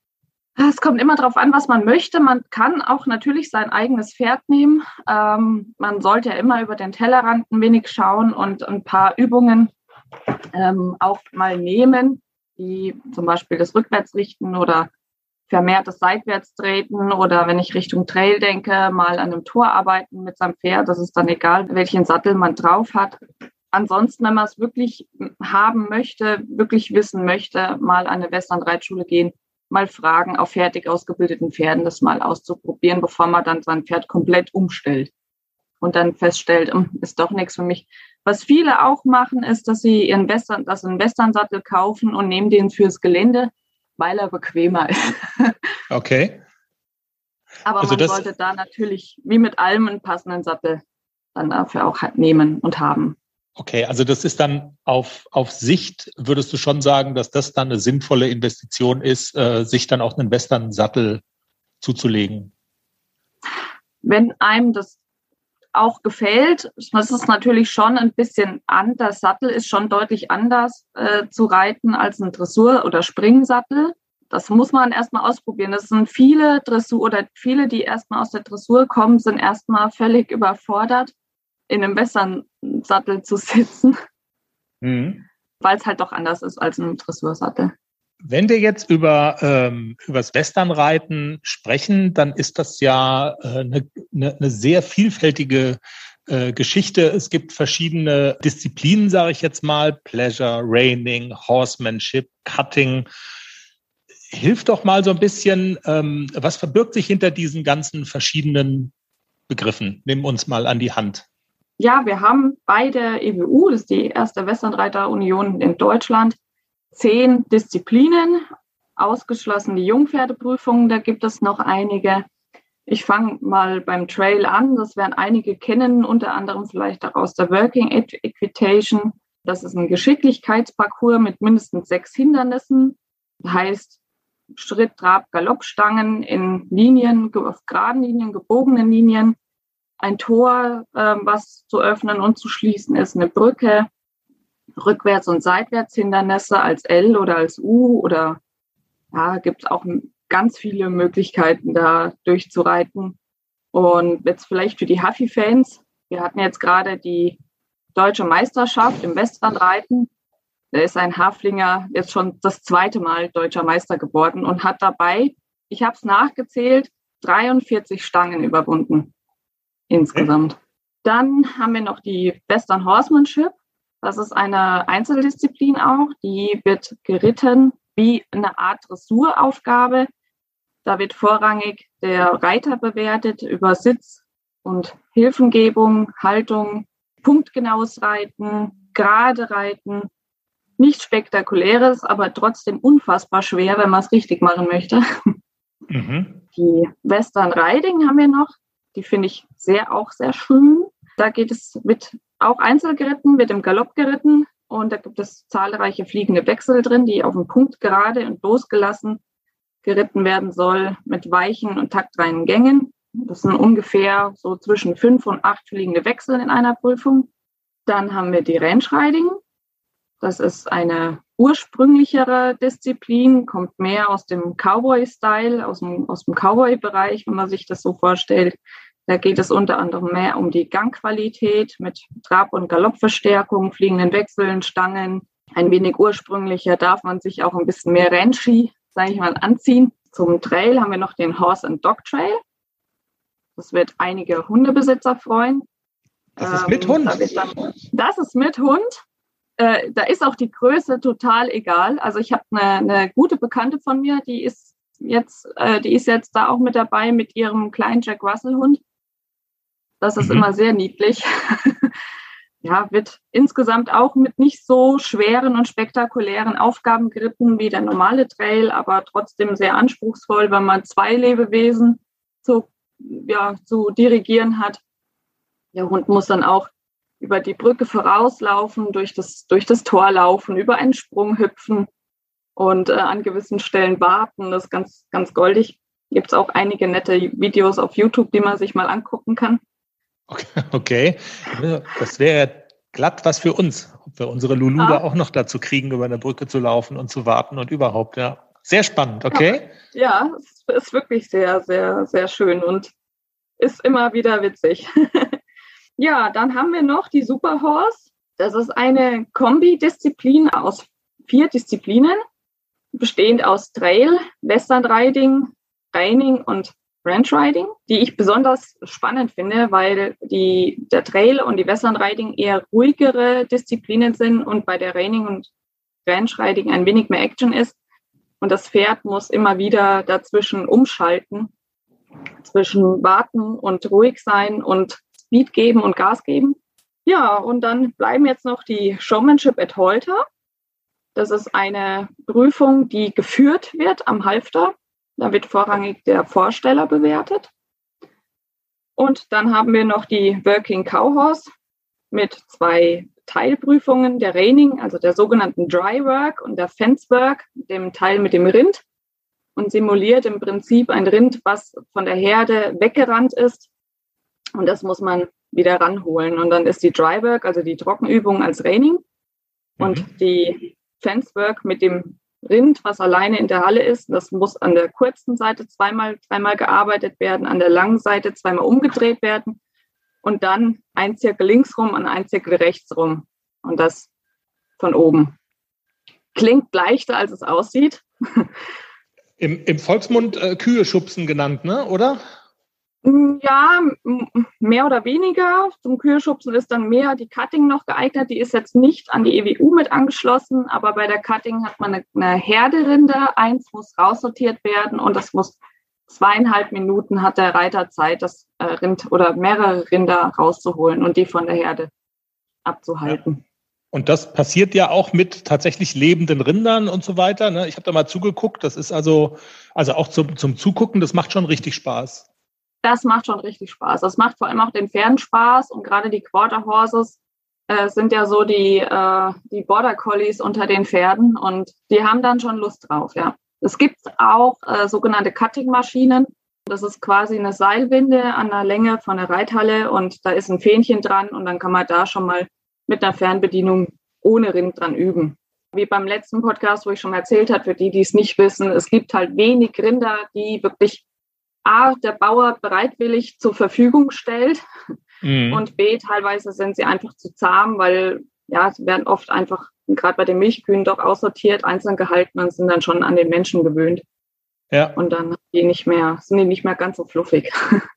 Es kommt immer darauf an, was man möchte. Man kann auch natürlich sein eigenes Pferd nehmen. Ähm, man sollte ja immer über den Tellerrand ein wenig schauen und ein paar Übungen ähm, auch mal nehmen, wie zum Beispiel das Rückwärtsrichten oder vermehrtes Seitwärtstreten oder wenn ich Richtung Trail denke, mal an einem Tor arbeiten mit seinem Pferd. Das ist dann egal, welchen Sattel man drauf hat. Ansonsten, wenn man es wirklich haben möchte, wirklich wissen möchte, mal an eine Westernreitschule gehen, mal fragen, auf fertig ausgebildeten Pferden das mal auszuprobieren, bevor man dann sein Pferd komplett umstellt und dann feststellt, hm, ist doch nichts für mich. Was viele auch machen, ist, dass sie ihren Western, dass einen Westernsattel kaufen und nehmen den fürs Gelände, weil er bequemer ist. Okay. Aber also man sollte da natürlich, wie mit allem, einen passenden Sattel dann dafür auch nehmen und haben. Okay, also das ist dann auf, auf Sicht, würdest du schon sagen, dass das dann eine sinnvolle Investition ist, äh, sich dann auch einen Western-Sattel zuzulegen? Wenn einem das auch gefällt, das ist natürlich schon ein bisschen anders. Sattel ist schon deutlich anders äh, zu reiten als ein Dressur- oder Springsattel. Das muss man erstmal ausprobieren. Das sind viele Dressur oder viele, die erstmal aus der Dressur kommen, sind erstmal völlig überfordert in einem Western-Sattel zu sitzen, mhm. weil es halt doch anders ist als ein Dressursattel. Wenn wir jetzt über ähm, übers Westernreiten sprechen, dann ist das ja eine äh, ne, ne sehr vielfältige äh, Geschichte. Es gibt verschiedene Disziplinen, sage ich jetzt mal: Pleasure, Reining, Horsemanship, Cutting. Hilf doch mal so ein bisschen, ähm, was verbirgt sich hinter diesen ganzen verschiedenen Begriffen? Nimm uns mal an die Hand ja, wir haben bei der EWU, das ist die erste Westernreiterunion in Deutschland, zehn Disziplinen, ausgeschlossen die Jungpferdeprüfungen, da gibt es noch einige. Ich fange mal beim Trail an, das werden einige kennen, unter anderem vielleicht auch aus der Working Equitation. Das ist ein Geschicklichkeitsparcours mit mindestens sechs Hindernissen. Das heißt Schritt, Trab, Galoppstangen in Linien, auf geraden Linien, gebogenen Linien ein Tor, äh, was zu öffnen und zu schließen ist, eine Brücke, Rückwärts- und Seitwärtshindernisse als L oder als U oder ja, gibt es auch ganz viele Möglichkeiten, da durchzureiten. Und jetzt vielleicht für die Huffy-Fans, wir hatten jetzt gerade die deutsche Meisterschaft im Westernreiten. Da ist ein Haflinger jetzt schon das zweite Mal deutscher Meister geworden und hat dabei, ich habe es nachgezählt, 43 Stangen überwunden insgesamt. Dann haben wir noch die Western Horsemanship. Das ist eine Einzeldisziplin auch. Die wird geritten wie eine Art Dressuraufgabe. Da wird vorrangig der Reiter bewertet über Sitz und Hilfengebung, Haltung, punktgenaues Reiten, gerade Reiten. Nicht spektakuläres, aber trotzdem unfassbar schwer, wenn man es richtig machen möchte. Mhm. Die Western Riding haben wir noch. Die finde ich sehr, auch sehr schön. Da geht es, mit auch einzeln geritten, wird im Galopp geritten und da gibt es zahlreiche fliegende Wechsel drin, die auf dem Punkt gerade und losgelassen geritten werden soll mit weichen und taktreinen Gängen. Das sind ungefähr so zwischen fünf und acht fliegende Wechsel in einer Prüfung. Dann haben wir die Range Riding. Das ist eine ursprünglichere Disziplin, kommt mehr aus dem Cowboy-Style, aus dem, aus dem Cowboy-Bereich, wenn man sich das so vorstellt. Da geht es unter anderem mehr um die Gangqualität mit Trab- und Galoppverstärkung, fliegenden Wechseln, Stangen. Ein wenig ursprünglicher darf man sich auch ein bisschen mehr Renski, sage ich mal, anziehen. Zum Trail haben wir noch den Horse and Dog Trail. Das wird einige Hundebesitzer freuen. Das ist mit ähm, Hund. Dann, das ist mit Hund. Äh, da ist auch die Größe total egal. Also ich habe eine, eine gute Bekannte von mir, die ist jetzt, äh, die ist jetzt da auch mit dabei mit ihrem kleinen Jack Russell Hund. Das ist mhm. immer sehr niedlich. ja, wird insgesamt auch mit nicht so schweren und spektakulären Aufgaben geritten wie der normale Trail, aber trotzdem sehr anspruchsvoll, wenn man zwei Lebewesen zu, ja, zu dirigieren hat. Der Hund muss dann auch über die Brücke vorauslaufen, durch das, durch das Tor laufen, über einen Sprung hüpfen und äh, an gewissen Stellen warten. Das ist ganz, ganz goldig. Gibt es auch einige nette Videos auf YouTube, die man sich mal angucken kann. Okay, okay. das wäre glatt was für uns, ob wir unsere Lulu ah. da auch noch dazu kriegen, über eine Brücke zu laufen und zu warten und überhaupt, ja. Sehr spannend, okay? Ja, ja es ist wirklich sehr, sehr, sehr schön und ist immer wieder witzig. ja, dann haben wir noch die Superhorse. Das ist eine Kombi-Disziplin aus vier Disziplinen, bestehend aus Trail, Western Riding, Training und Ranch Riding, die ich besonders spannend finde, weil die, der Trail und die Western Riding eher ruhigere Disziplinen sind und bei der Raining und Ranch Riding ein wenig mehr Action ist. Und das Pferd muss immer wieder dazwischen umschalten, zwischen warten und ruhig sein und Speed geben und Gas geben. Ja, und dann bleiben jetzt noch die Showmanship at Halter. Das ist eine Prüfung, die geführt wird am Halfter. Da wird vorrangig der Vorsteller bewertet. Und dann haben wir noch die Working Cowhorse mit zwei Teilprüfungen, der Reining, also der sogenannten Dry Work und der Fence Work, dem Teil mit dem Rind und simuliert im Prinzip ein Rind, was von der Herde weggerannt ist. Und das muss man wieder ranholen. Und dann ist die Dry Work, also die Trockenübung als Reining und mhm. die Fence Work mit dem Rind, was alleine in der Halle ist. Das muss an der kurzen Seite zweimal, dreimal gearbeitet werden, an der langen Seite zweimal umgedreht werden und dann ein Zirkel links rum und ein Zirkel rechts rum. Und das von oben. Klingt leichter, als es aussieht. Im, im Volksmund äh, Kühe schubsen genannt, ne? oder? Mm, ja, mehr oder weniger. Zum Kühlschubsen ist dann mehr die Cutting noch geeignet. Die ist jetzt nicht an die EWU mit angeschlossen, aber bei der Cutting hat man eine, eine Herderinde. Eins muss raussortiert werden und das muss zweieinhalb Minuten hat der Reiter Zeit, das äh, Rind oder mehrere Rinder rauszuholen und die von der Herde abzuhalten. Ja. Und das passiert ja auch mit tatsächlich lebenden Rindern und so weiter. Ne? Ich habe da mal zugeguckt. Das ist also, also auch zum, zum Zugucken, das macht schon richtig Spaß das macht schon richtig Spaß. Das macht vor allem auch den Pferden Spaß und gerade die Quarter Horses äh, sind ja so die, äh, die Border Collies unter den Pferden und die haben dann schon Lust drauf, ja. Es gibt auch äh, sogenannte Cutting-Maschinen. Das ist quasi eine Seilwinde an der Länge von der Reithalle und da ist ein Fähnchen dran und dann kann man da schon mal mit einer Fernbedienung ohne Rind dran üben. Wie beim letzten Podcast, wo ich schon erzählt habe, für die, die es nicht wissen, es gibt halt wenig Rinder, die wirklich A, der Bauer bereitwillig zur Verfügung stellt mhm. und B, teilweise sind sie einfach zu zahm, weil ja, sie werden oft einfach, gerade bei den Milchkühen, doch aussortiert, einzeln gehalten und sind dann schon an den Menschen gewöhnt. Ja. Und dann die nicht mehr, sind die nicht mehr ganz so fluffig.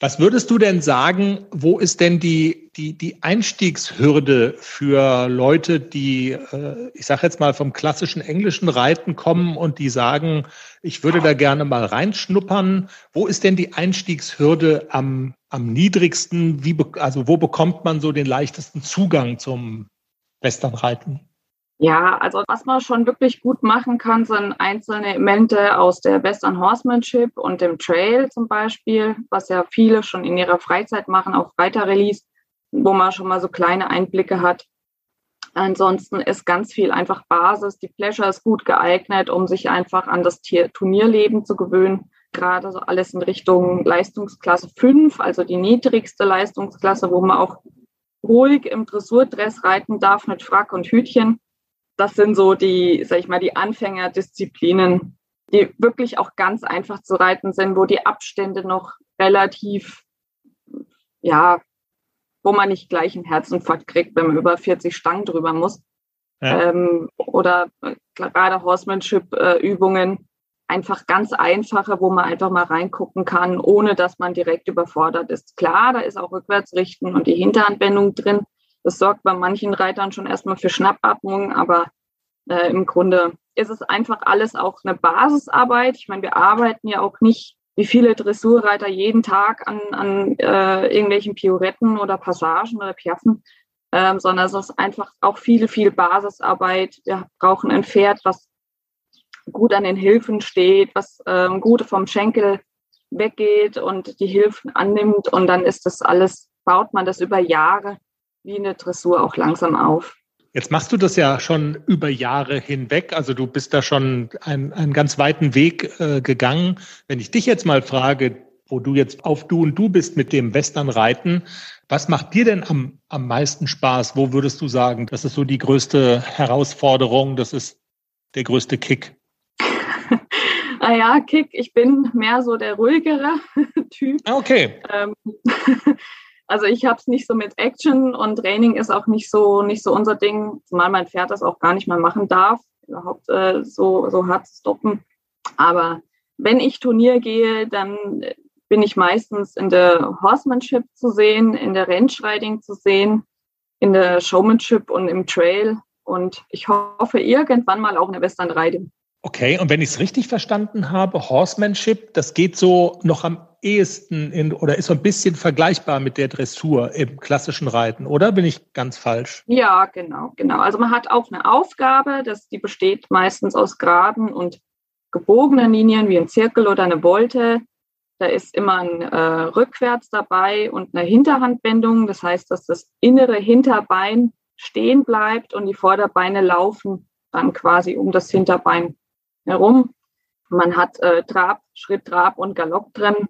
Was würdest du denn sagen, wo ist denn die, die, die Einstiegshürde für Leute, die, äh, ich sage jetzt mal, vom klassischen englischen Reiten kommen und die sagen, ich würde da gerne mal reinschnuppern. Wo ist denn die Einstiegshürde am, am niedrigsten? Wie, also wo bekommt man so den leichtesten Zugang zum Westernreiten? Ja, also was man schon wirklich gut machen kann, sind einzelne Elemente aus der Western Horsemanship und dem Trail zum Beispiel, was ja viele schon in ihrer Freizeit machen, auf Reiterrelease, wo man schon mal so kleine Einblicke hat. Ansonsten ist ganz viel einfach Basis. Die Pleasure ist gut geeignet, um sich einfach an das Turnierleben zu gewöhnen. Gerade so alles in Richtung Leistungsklasse 5, also die niedrigste Leistungsklasse, wo man auch ruhig im Dressurdress reiten darf mit Frack und Hütchen das sind so die, sag ich mal, die Anfängerdisziplinen, die wirklich auch ganz einfach zu reiten sind, wo die Abstände noch relativ, ja, wo man nicht gleich einen Herzinfarkt kriegt, wenn man über 40 Stangen drüber muss. Ja. Ähm, oder äh, gerade Horsemanship-Übungen, einfach ganz einfache, wo man einfach mal reingucken kann, ohne dass man direkt überfordert ist. Klar, da ist auch Rückwärtsrichten und die Hinterhandwendung drin, das sorgt bei manchen Reitern schon erstmal für Schnappatmung, aber äh, im Grunde ist es einfach alles auch eine Basisarbeit. Ich meine, wir arbeiten ja auch nicht wie viele Dressurreiter jeden Tag an, an äh, irgendwelchen Pioretten oder Passagen oder Piaffen, ähm, sondern es ist einfach auch viel, viel Basisarbeit. Wir brauchen ein Pferd, was gut an den Hilfen steht, was ähm, gut vom Schenkel weggeht und die Hilfen annimmt. Und dann ist das alles, baut man das über Jahre wie eine Dressur auch langsam auf. Jetzt machst du das ja schon über Jahre hinweg. Also du bist da schon einen, einen ganz weiten Weg äh, gegangen. Wenn ich dich jetzt mal frage, wo du jetzt auf du und du bist mit dem Westernreiten, Was macht dir denn am, am meisten Spaß? Wo würdest du sagen, das ist so die größte Herausforderung, das ist der größte Kick? naja, ah Kick, ich bin mehr so der ruhigere Typ. Ah, okay. Ähm, also ich habe es nicht so mit Action und Training ist auch nicht so nicht so unser Ding, zumal mein Pferd das auch gar nicht mal machen darf, überhaupt äh, so so hart stoppen. Aber wenn ich Turnier gehe, dann bin ich meistens in der Horsemanship zu sehen, in der Rennschreiding zu sehen, in der Showmanship und im Trail. Und ich hoffe irgendwann mal auch in der Western Riding. Okay, und wenn ich es richtig verstanden habe, Horsemanship, das geht so noch am ehesten in oder ist so ein bisschen vergleichbar mit der Dressur im klassischen Reiten, oder bin ich ganz falsch? Ja, genau, genau. Also man hat auch eine Aufgabe, das, die besteht meistens aus geraden und gebogenen Linien wie ein Zirkel oder eine Wolte. Da ist immer ein äh, Rückwärts dabei und eine Hinterhandwendung. Das heißt, dass das innere Hinterbein stehen bleibt und die Vorderbeine laufen dann quasi um das Hinterbein herum. Man hat äh, Trab, Schritt, Trab und Galopp drin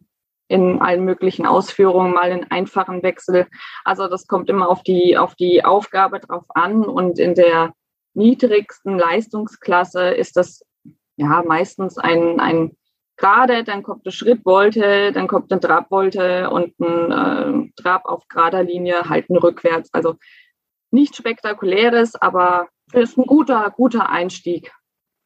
in allen möglichen Ausführungen, mal in einfachen Wechsel. Also das kommt immer auf die, auf die Aufgabe drauf an und in der niedrigsten Leistungsklasse ist das ja meistens ein, ein gerade, dann kommt eine Schrittwolte, dann kommt eine Trabwolte und ein äh, Trab auf gerader Linie, halten rückwärts. Also nicht spektakuläres, aber ist ein guter, guter Einstieg.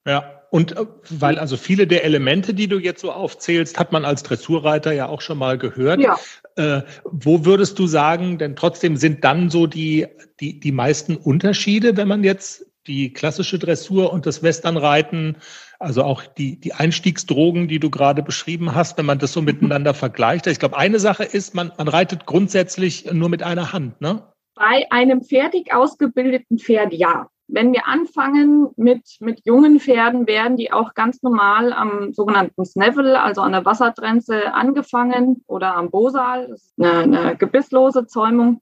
Ja, und äh, weil also viele der Elemente, die du jetzt so aufzählst, hat man als Dressurreiter ja auch schon mal gehört. Ja. Äh, wo würdest du sagen, denn trotzdem sind dann so die, die, die meisten Unterschiede, wenn man jetzt die klassische Dressur und das Westernreiten, also auch die, die Einstiegsdrogen, die du gerade beschrieben hast, wenn man das so mhm. miteinander vergleicht. Ich glaube, eine Sache ist, man, man reitet grundsätzlich nur mit einer Hand, ne? Bei einem fertig ausgebildeten Pferd ja. Wenn wir anfangen mit, mit jungen Pferden, werden die auch ganz normal am sogenannten Snavel, also an der Wassertrenze, angefangen oder am Bosal, das ist eine, eine gebisslose Zäumung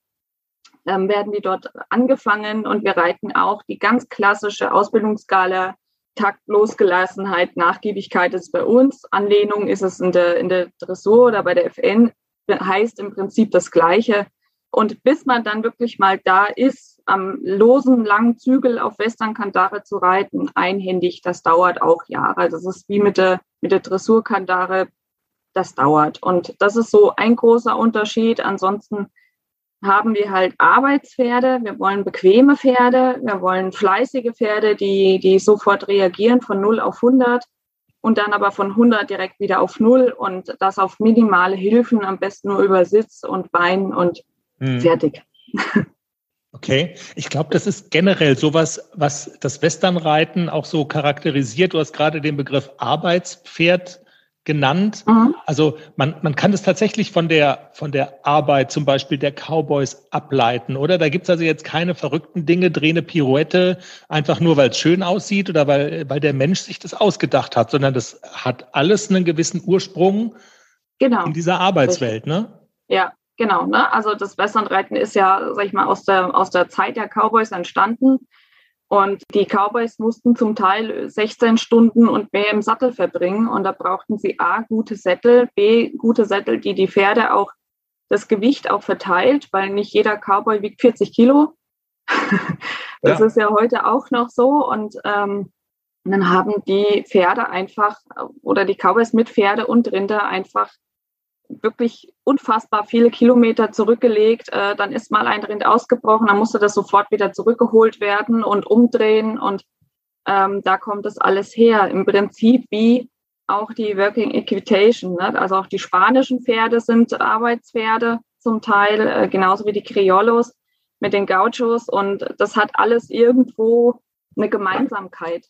ähm, werden die dort angefangen und wir reiten auch die ganz klassische Ausbildungsskala Takt, Losgelassenheit, Nachgiebigkeit ist bei uns. Anlehnung ist es in der, in der Dressur oder bei der FN, heißt im Prinzip das Gleiche. Und bis man dann wirklich mal da ist, am losen, langen Zügel auf Western Kandare zu reiten, einhändig, das dauert auch Jahre. Das ist wie mit der, mit der Dressurkandare, das dauert. Und das ist so ein großer Unterschied. Ansonsten haben wir halt Arbeitspferde, wir wollen bequeme Pferde, wir wollen fleißige Pferde, die, die sofort reagieren von 0 auf 100 und dann aber von 100 direkt wieder auf 0 und das auf minimale Hilfen, am besten nur über Sitz und Bein und hm. fertig. Okay, ich glaube, das ist generell sowas, was das Westernreiten auch so charakterisiert. Du hast gerade den Begriff Arbeitspferd genannt. Mhm. Also man, man kann es tatsächlich von der, von der Arbeit zum Beispiel der Cowboys ableiten, oder? Da gibt's also jetzt keine verrückten Dinge, dreh eine Pirouette, einfach nur, weil es schön aussieht oder weil, weil der Mensch sich das ausgedacht hat, sondern das hat alles einen gewissen Ursprung genau. in dieser Arbeitswelt, ne? Ja, genau. Ne? Also das Westernreiten ist ja, sag ich mal, aus der, aus der Zeit der Cowboys entstanden. Und die Cowboys mussten zum Teil 16 Stunden und mehr im Sattel verbringen. Und da brauchten sie A, gute Sättel, B, gute Sättel, die die Pferde auch das Gewicht auch verteilt, weil nicht jeder Cowboy wiegt 40 Kilo. das ja. ist ja heute auch noch so. Und ähm, dann haben die Pferde einfach oder die Cowboys mit Pferde und Rinder einfach wirklich unfassbar viele Kilometer zurückgelegt. Äh, dann ist mal ein Rind ausgebrochen, dann musste das sofort wieder zurückgeholt werden und umdrehen. Und ähm, da kommt das alles her. Im Prinzip wie auch die Working Equitation. Ne? Also auch die spanischen Pferde sind Arbeitspferde zum Teil, äh, genauso wie die Criollos mit den Gauchos. Und das hat alles irgendwo eine Gemeinsamkeit,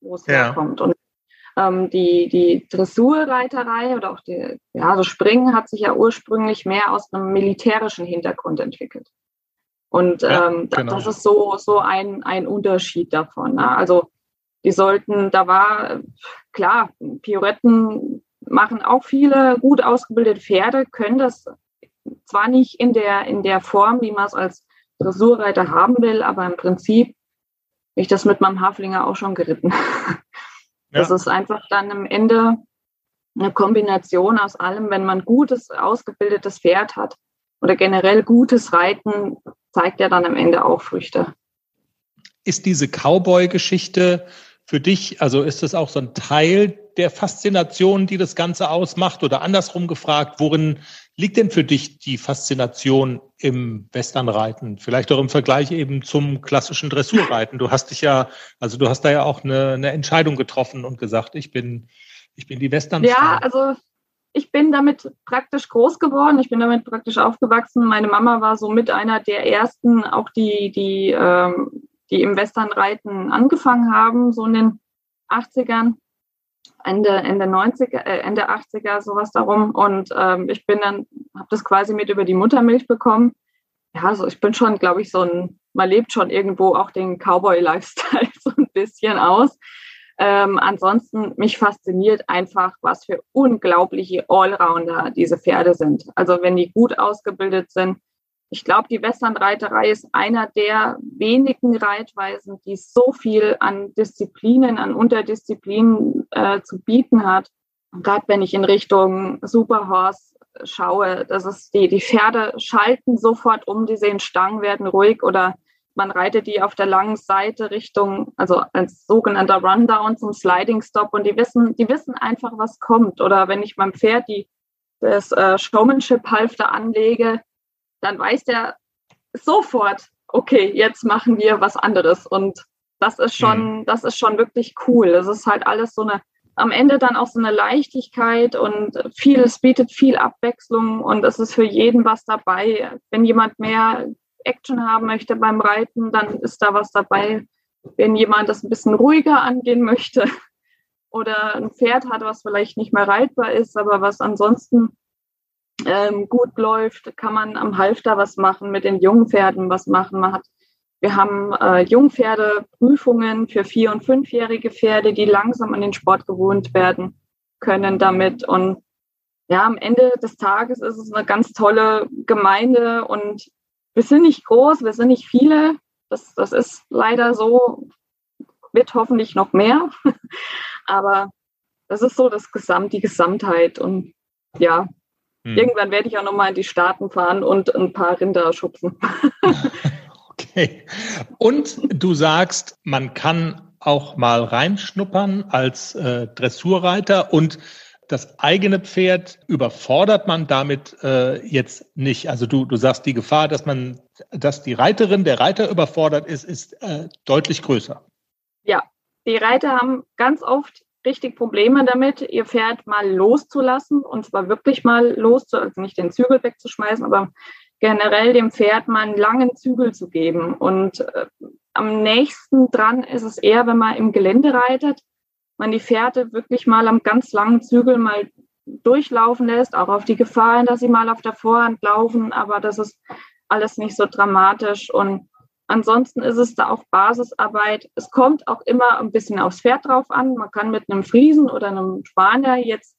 wo es ja. herkommt. Und ähm, die, die Dressurreiterei oder auch die, ja, das Springen hat sich ja ursprünglich mehr aus einem militärischen Hintergrund entwickelt. Und ja, ähm, genau. das ist so, so ein, ein Unterschied davon. Ne? Also die sollten, da war klar, Pioretten machen auch viele gut ausgebildete Pferde, können das zwar nicht in der, in der Form, wie man es als Dressurreiter haben will, aber im Prinzip bin ich das mit meinem Haflinger auch schon geritten. Das ist einfach dann am Ende eine Kombination aus allem, wenn man gutes, ausgebildetes Pferd hat, oder generell gutes Reiten zeigt ja dann am Ende auch Früchte. Ist diese Cowboy-Geschichte für dich, also ist das auch so ein Teil der Faszination, die das Ganze ausmacht? Oder andersrum gefragt, worin liegt denn für dich die Faszination im Westernreiten? Vielleicht auch im Vergleich eben zum klassischen Dressurreiten. Du hast dich ja, also du hast da ja auch eine, eine Entscheidung getroffen und gesagt, ich bin, ich bin die Western. Ja, also ich bin damit praktisch groß geworden. Ich bin damit praktisch aufgewachsen. Meine Mama war so mit einer der ersten, auch die, die, ähm, die im Westernreiten angefangen haben, so in den 80ern. Ende, Ende 90er, äh, Ende 80er, sowas darum. Und ähm, ich bin dann, habe das quasi mit über die Muttermilch bekommen. Ja, also ich bin schon, glaube ich, so ein, man lebt schon irgendwo auch den Cowboy-Lifestyle so ein bisschen aus. Ähm, ansonsten, mich fasziniert einfach, was für unglaubliche Allrounder diese Pferde sind. Also wenn die gut ausgebildet sind, ich glaube, die Westernreiterei ist einer der wenigen Reitweisen, die so viel an Disziplinen, an Unterdisziplinen äh, zu bieten hat. Gerade wenn ich in Richtung Superhorse schaue, das ist die, die Pferde schalten sofort um, die sehen Stangen, werden ruhig oder man reitet die auf der langen Seite Richtung, also als sogenannter Rundown zum Sliding Stop und die wissen, die wissen einfach, was kommt. Oder wenn ich meinem Pferd die, das äh, Showmanship-Halfter anlege, dann weiß der sofort, okay, jetzt machen wir was anderes. Und das ist schon, mhm. das ist schon wirklich cool. Es ist halt alles so eine, am Ende dann auch so eine Leichtigkeit und viel, es bietet viel Abwechslung und es ist für jeden was dabei. Wenn jemand mehr Action haben möchte beim Reiten, dann ist da was dabei. Wenn jemand das ein bisschen ruhiger angehen möchte oder ein Pferd hat, was vielleicht nicht mehr reitbar ist, aber was ansonsten ähm, gut läuft, kann man am Halfter was machen, mit den Jungpferden was machen. Man hat, wir haben äh, Jungpferdeprüfungen für vier- und fünfjährige Pferde, die langsam an den Sport gewohnt werden können damit. Und ja, am Ende des Tages ist es eine ganz tolle Gemeinde und wir sind nicht groß, wir sind nicht viele. Das, das ist leider so, wird hoffentlich noch mehr. Aber das ist so das Gesamt, die Gesamtheit. Und ja, hm. Irgendwann werde ich auch nochmal in die Staaten fahren und ein paar Rinder schubsen. okay. Und du sagst, man kann auch mal reinschnuppern als äh, Dressurreiter und das eigene Pferd überfordert man damit äh, jetzt nicht. Also du, du sagst, die Gefahr, dass man, dass die Reiterin, der Reiter überfordert ist, ist äh, deutlich größer. Ja, die Reiter haben ganz oft richtig Probleme damit, ihr Pferd mal loszulassen und zwar wirklich mal loszulassen, also nicht den Zügel wegzuschmeißen, aber generell dem Pferd mal einen langen Zügel zu geben. Und äh, am nächsten dran ist es eher, wenn man im Gelände reitet, man die Pferde wirklich mal am ganz langen Zügel mal durchlaufen lässt, auch auf die Gefahr, dass sie mal auf der Vorhand laufen, aber das ist alles nicht so dramatisch und Ansonsten ist es da auch Basisarbeit. Es kommt auch immer ein bisschen aufs Pferd drauf an. Man kann mit einem Friesen oder einem Spanier jetzt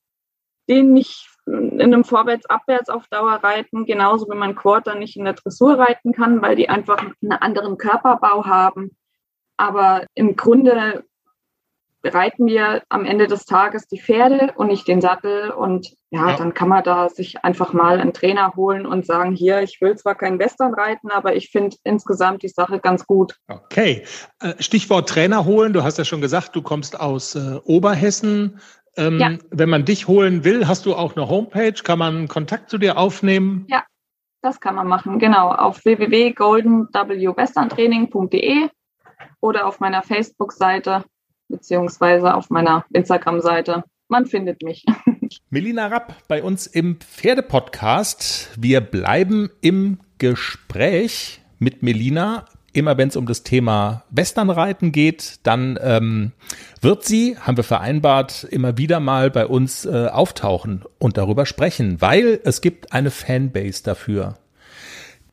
den nicht in einem Vorwärts-Abwärts auf Dauer reiten, genauso wie man Quarter nicht in der Dressur reiten kann, weil die einfach einen anderen Körperbau haben. Aber im Grunde bereiten wir am Ende des Tages die Pferde und nicht den Sattel. Und ja, ja, dann kann man da sich einfach mal einen Trainer holen und sagen, hier, ich will zwar kein Western reiten, aber ich finde insgesamt die Sache ganz gut. Okay. Äh, Stichwort Trainer holen. Du hast ja schon gesagt, du kommst aus äh, Oberhessen. Ähm, ja. Wenn man dich holen will, hast du auch eine Homepage? Kann man Kontakt zu dir aufnehmen? Ja, das kann man machen. Genau. Auf www.goldenwwesterntraining.de oder auf meiner Facebook-Seite beziehungsweise auf meiner Instagram-Seite. Man findet mich. Melina Rapp bei uns im Pferdepodcast. Wir bleiben im Gespräch mit Melina. Immer wenn es um das Thema Westernreiten geht, dann ähm, wird sie, haben wir vereinbart, immer wieder mal bei uns äh, auftauchen und darüber sprechen, weil es gibt eine Fanbase dafür.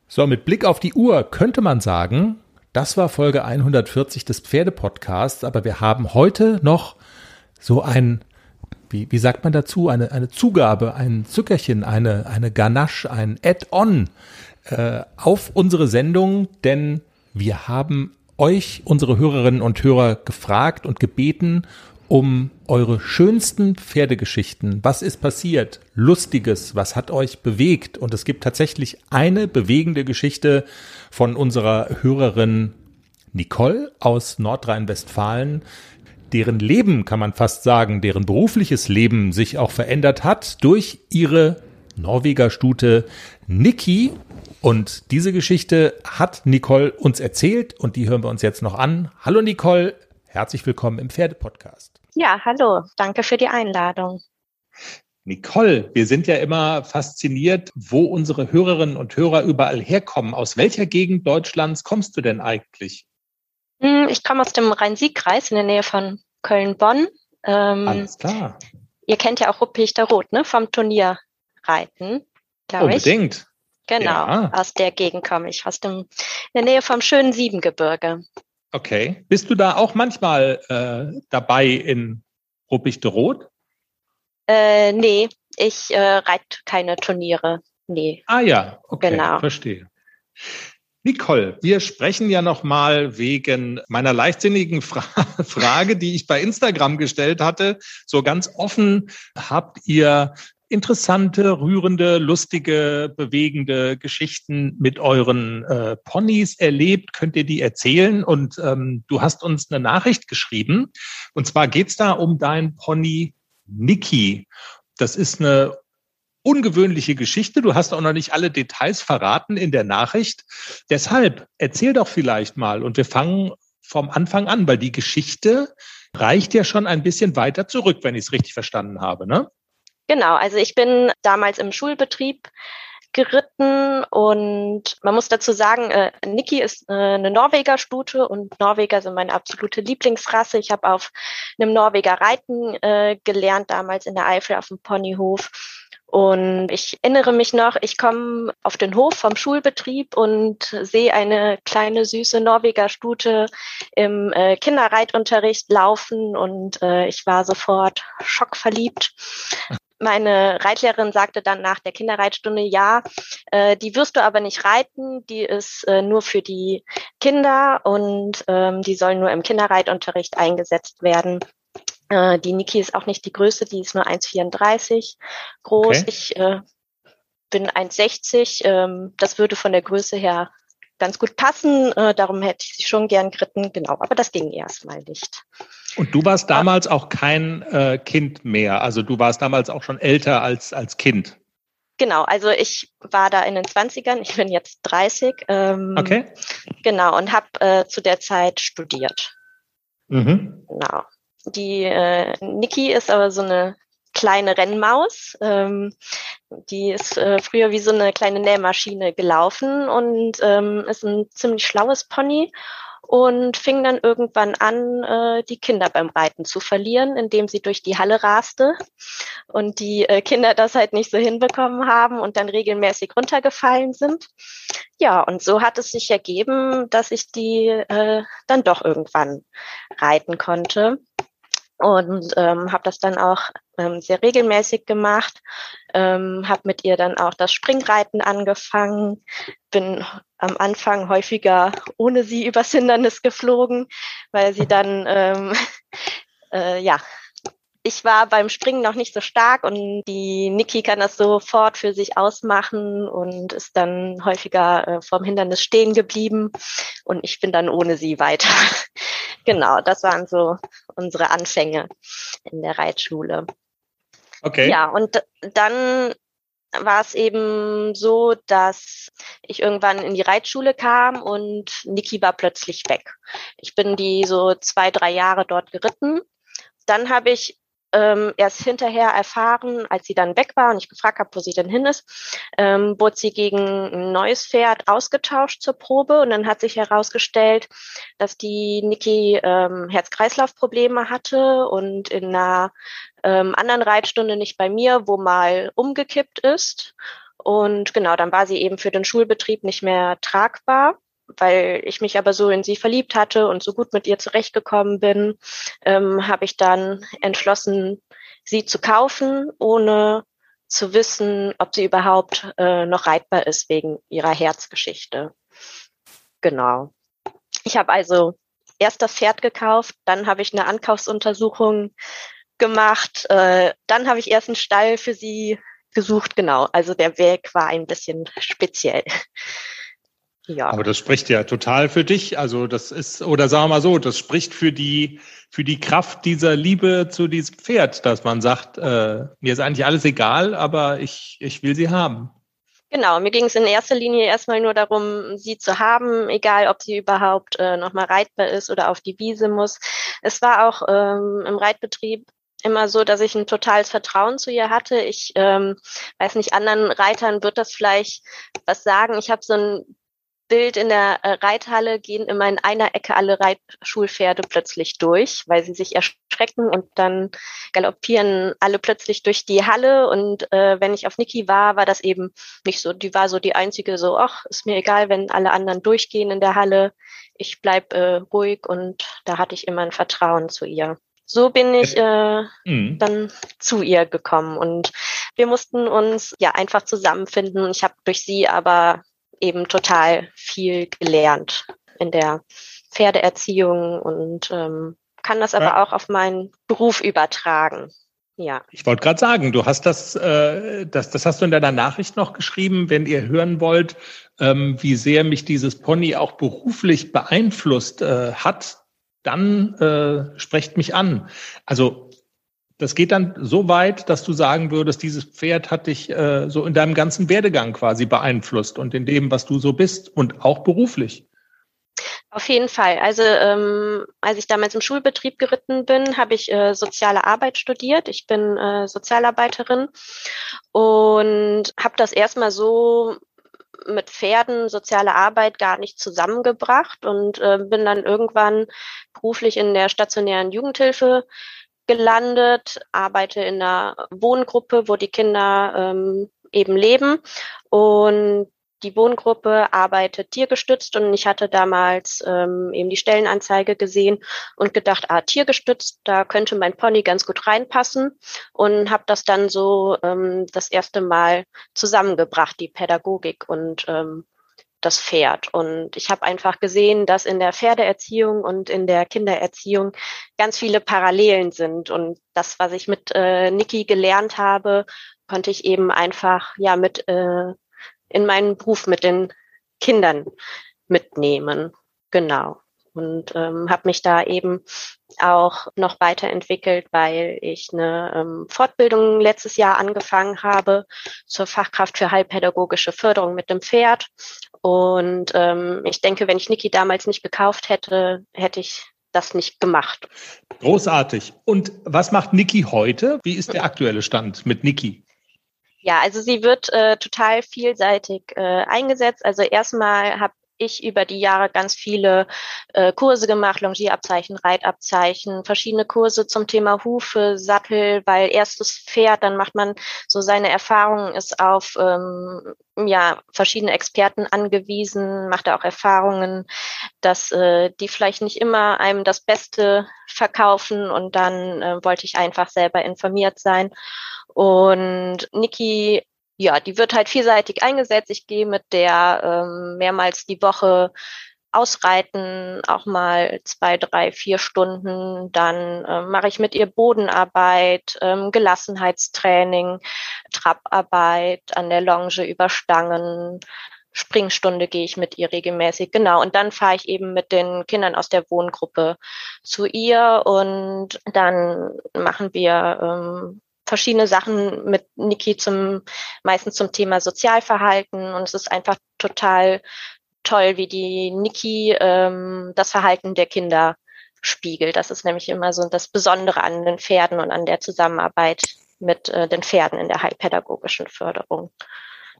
So, mit Blick auf die Uhr könnte man sagen, das war Folge 140 des Pferdepodcasts, aber wir haben heute noch so ein, wie, wie sagt man dazu, eine, eine Zugabe, ein Zuckerchen, eine, eine Ganache, ein Add-on äh, auf unsere Sendung, denn wir haben euch, unsere Hörerinnen und Hörer, gefragt und gebeten, um eure schönsten Pferdegeschichten. Was ist passiert? Lustiges, was hat euch bewegt? Und es gibt tatsächlich eine bewegende Geschichte von unserer Hörerin Nicole aus Nordrhein-Westfalen, deren Leben, kann man fast sagen, deren berufliches Leben sich auch verändert hat durch ihre Norweger-Stute Niki. Und diese Geschichte hat Nicole uns erzählt und die hören wir uns jetzt noch an. Hallo Nicole, herzlich willkommen im Pferdepodcast. Ja, hallo, danke für die Einladung. Nicole, wir sind ja immer fasziniert, wo unsere Hörerinnen und Hörer überall herkommen. Aus welcher Gegend Deutschlands kommst du denn eigentlich? Hm, ich komme aus dem Rhein-Sieg-Kreis in der Nähe von Köln-Bonn. Ähm, Alles klar. Ihr kennt ja auch Ruppichter Rot, ne? Vom Turnierreiten, glaube ich. Unbedingt. Genau, ja. aus der Gegend komme ich, aus dem, in der Nähe vom schönen Siebengebirge. Okay. Bist du da auch manchmal äh, dabei in Ruppichte Rot? Äh, nee, ich äh, reite keine Turniere. Nee. Ah ja, okay, genau. verstehe. Nicole, wir sprechen ja nochmal wegen meiner leichtsinnigen Fra Frage, die ich bei Instagram gestellt hatte. So ganz offen habt ihr interessante, rührende, lustige, bewegende Geschichten mit euren äh, Ponys erlebt? Könnt ihr die erzählen? Und ähm, du hast uns eine Nachricht geschrieben. Und zwar geht's da um dein Pony Niki. Das ist eine ungewöhnliche Geschichte. Du hast auch noch nicht alle Details verraten in der Nachricht. Deshalb erzähl doch vielleicht mal und wir fangen vom Anfang an, weil die Geschichte reicht ja schon ein bisschen weiter zurück, wenn ich es richtig verstanden habe, ne? Genau, also ich bin damals im Schulbetrieb geritten und man muss dazu sagen, äh, Niki ist äh, eine Norweger-Stute und Norweger sind meine absolute Lieblingsrasse. Ich habe auf einem Norweger reiten äh, gelernt, damals in der Eifel auf dem Ponyhof und ich erinnere mich noch, ich komme auf den Hof vom Schulbetrieb und sehe eine kleine süße Norweger Stute im äh, Kinderreitunterricht laufen und äh, ich war sofort schockverliebt. Meine Reitlehrerin sagte dann nach der Kinderreitstunde, ja, äh, die wirst du aber nicht reiten, die ist äh, nur für die Kinder und ähm, die soll nur im Kinderreitunterricht eingesetzt werden. Äh, die Niki ist auch nicht die größte, die ist nur 1,34 groß. Okay. Ich äh, bin 1,60. Ähm, das würde von der Größe her ganz gut passen. Äh, darum hätte ich sie schon gern geritten. Genau, aber das ging erstmal nicht. Und du warst damals auch kein äh, Kind mehr. Also du warst damals auch schon älter als, als Kind. Genau, also ich war da in den 20ern, ich bin jetzt 30. Ähm, okay. Genau, und habe äh, zu der Zeit studiert. Mhm. Genau. Die äh, Niki ist aber so eine kleine Rennmaus. Ähm, die ist äh, früher wie so eine kleine Nähmaschine gelaufen und ähm, ist ein ziemlich schlaues Pony und fing dann irgendwann an, äh, die Kinder beim Reiten zu verlieren, indem sie durch die Halle raste und die äh, Kinder das halt nicht so hinbekommen haben und dann regelmäßig runtergefallen sind. Ja, und so hat es sich ergeben, dass ich die äh, dann doch irgendwann reiten konnte und ähm, habe das dann auch ähm, sehr regelmäßig gemacht, ähm, habe mit ihr dann auch das Springreiten angefangen, bin am Anfang häufiger ohne sie übers Hindernis geflogen, weil sie dann ähm, äh, ja ich war beim Springen noch nicht so stark und die Niki kann das sofort für sich ausmachen und ist dann häufiger äh, vorm Hindernis stehen geblieben und ich bin dann ohne sie weiter. genau, das waren so unsere Anfänge in der Reitschule. Okay. Ja, und dann war es eben so, dass ich irgendwann in die Reitschule kam und Niki war plötzlich weg. Ich bin die so zwei, drei Jahre dort geritten. Dann habe ich ähm, erst hinterher erfahren, als sie dann weg war und ich gefragt habe, wo sie denn hin ist, ähm, wurde sie gegen ein neues Pferd ausgetauscht zur Probe und dann hat sich herausgestellt, dass die Niki ähm, Herz-Kreislauf-Probleme hatte und in einer ähm, anderen Reitstunde nicht bei mir, wo mal umgekippt ist. Und genau, dann war sie eben für den Schulbetrieb nicht mehr tragbar weil ich mich aber so in sie verliebt hatte und so gut mit ihr zurechtgekommen bin, ähm, habe ich dann entschlossen, sie zu kaufen, ohne zu wissen, ob sie überhaupt äh, noch reitbar ist wegen ihrer Herzgeschichte. Genau. Ich habe also erst das Pferd gekauft, dann habe ich eine Ankaufsuntersuchung gemacht, äh, dann habe ich erst einen Stall für sie gesucht, genau. Also der Weg war ein bisschen speziell. Ja. Aber das spricht ja total für dich. Also das ist, oder sagen wir mal so, das spricht für die, für die Kraft dieser Liebe zu diesem Pferd, dass man sagt, äh, mir ist eigentlich alles egal, aber ich, ich will sie haben. Genau, mir ging es in erster Linie erstmal nur darum, sie zu haben, egal ob sie überhaupt äh, nochmal reitbar ist oder auf die Wiese muss. Es war auch ähm, im Reitbetrieb immer so, dass ich ein totales Vertrauen zu ihr hatte. Ich ähm, weiß nicht, anderen Reitern wird das vielleicht was sagen. Ich habe so ein Bild in der äh, Reithalle gehen immer in einer Ecke alle Reitschulpferde plötzlich durch, weil sie sich erschrecken und dann galoppieren alle plötzlich durch die Halle. Und äh, wenn ich auf Niki war, war das eben nicht so. Die war so die einzige so, ach, ist mir egal, wenn alle anderen durchgehen in der Halle. Ich bleib äh, ruhig und da hatte ich immer ein Vertrauen zu ihr. So bin ich äh, mhm. dann zu ihr gekommen und wir mussten uns ja einfach zusammenfinden. Ich habe durch sie aber eben total viel gelernt in der Pferdeerziehung und ähm, kann das aber ja. auch auf meinen Beruf übertragen. Ja. Ich wollte gerade sagen, du hast das, äh, das, das hast du in deiner Nachricht noch geschrieben, wenn ihr hören wollt, ähm, wie sehr mich dieses Pony auch beruflich beeinflusst äh, hat, dann äh, sprecht mich an. Also das geht dann so weit, dass du sagen würdest, dieses Pferd hat dich äh, so in deinem ganzen Werdegang quasi beeinflusst und in dem, was du so bist und auch beruflich. Auf jeden Fall. Also ähm, als ich damals im Schulbetrieb geritten bin, habe ich äh, soziale Arbeit studiert. Ich bin äh, Sozialarbeiterin und habe das erstmal so mit Pferden soziale Arbeit gar nicht zusammengebracht und äh, bin dann irgendwann beruflich in der stationären Jugendhilfe gelandet, arbeite in einer Wohngruppe, wo die Kinder ähm, eben leben. Und die Wohngruppe arbeitet tiergestützt und ich hatte damals ähm, eben die Stellenanzeige gesehen und gedacht, ah, tiergestützt, da könnte mein Pony ganz gut reinpassen und habe das dann so ähm, das erste Mal zusammengebracht, die Pädagogik und ähm, das Pferd. Und ich habe einfach gesehen, dass in der Pferdeerziehung und in der Kindererziehung ganz viele Parallelen sind. Und das, was ich mit äh, Niki gelernt habe, konnte ich eben einfach ja mit äh, in meinen Beruf mit den Kindern mitnehmen. Genau. Und ähm, habe mich da eben auch noch weiterentwickelt, weil ich eine ähm, Fortbildung letztes Jahr angefangen habe zur Fachkraft für heilpädagogische Förderung mit dem Pferd und ähm, ich denke, wenn ich Niki damals nicht gekauft hätte, hätte ich das nicht gemacht. Großartig. Und was macht Niki heute? Wie ist der aktuelle Stand mit Niki? Ja, also sie wird äh, total vielseitig äh, eingesetzt. Also erstmal habe ich über die Jahre ganz viele äh, Kurse gemacht, Longierabzeichen, Reitabzeichen, verschiedene Kurse zum Thema Hufe, Sattel, weil erstes Pferd, dann macht man so seine Erfahrungen, ist auf ähm, ja verschiedene Experten angewiesen, macht auch Erfahrungen, dass äh, die vielleicht nicht immer einem das Beste verkaufen und dann äh, wollte ich einfach selber informiert sein. Und Niki ja, die wird halt vielseitig eingesetzt. Ich gehe mit der ähm, mehrmals die Woche ausreiten, auch mal zwei, drei, vier Stunden. Dann ähm, mache ich mit ihr Bodenarbeit, ähm, Gelassenheitstraining, Trapparbeit an der Longe über Stangen. Springstunde gehe ich mit ihr regelmäßig, genau. Und dann fahre ich eben mit den Kindern aus der Wohngruppe zu ihr und dann machen wir ähm, verschiedene Sachen mit Niki zum, meistens zum Thema Sozialverhalten und es ist einfach total toll, wie die Niki ähm, das Verhalten der Kinder spiegelt. Das ist nämlich immer so das Besondere an den Pferden und an der Zusammenarbeit mit äh, den Pferden in der heilpädagogischen Förderung.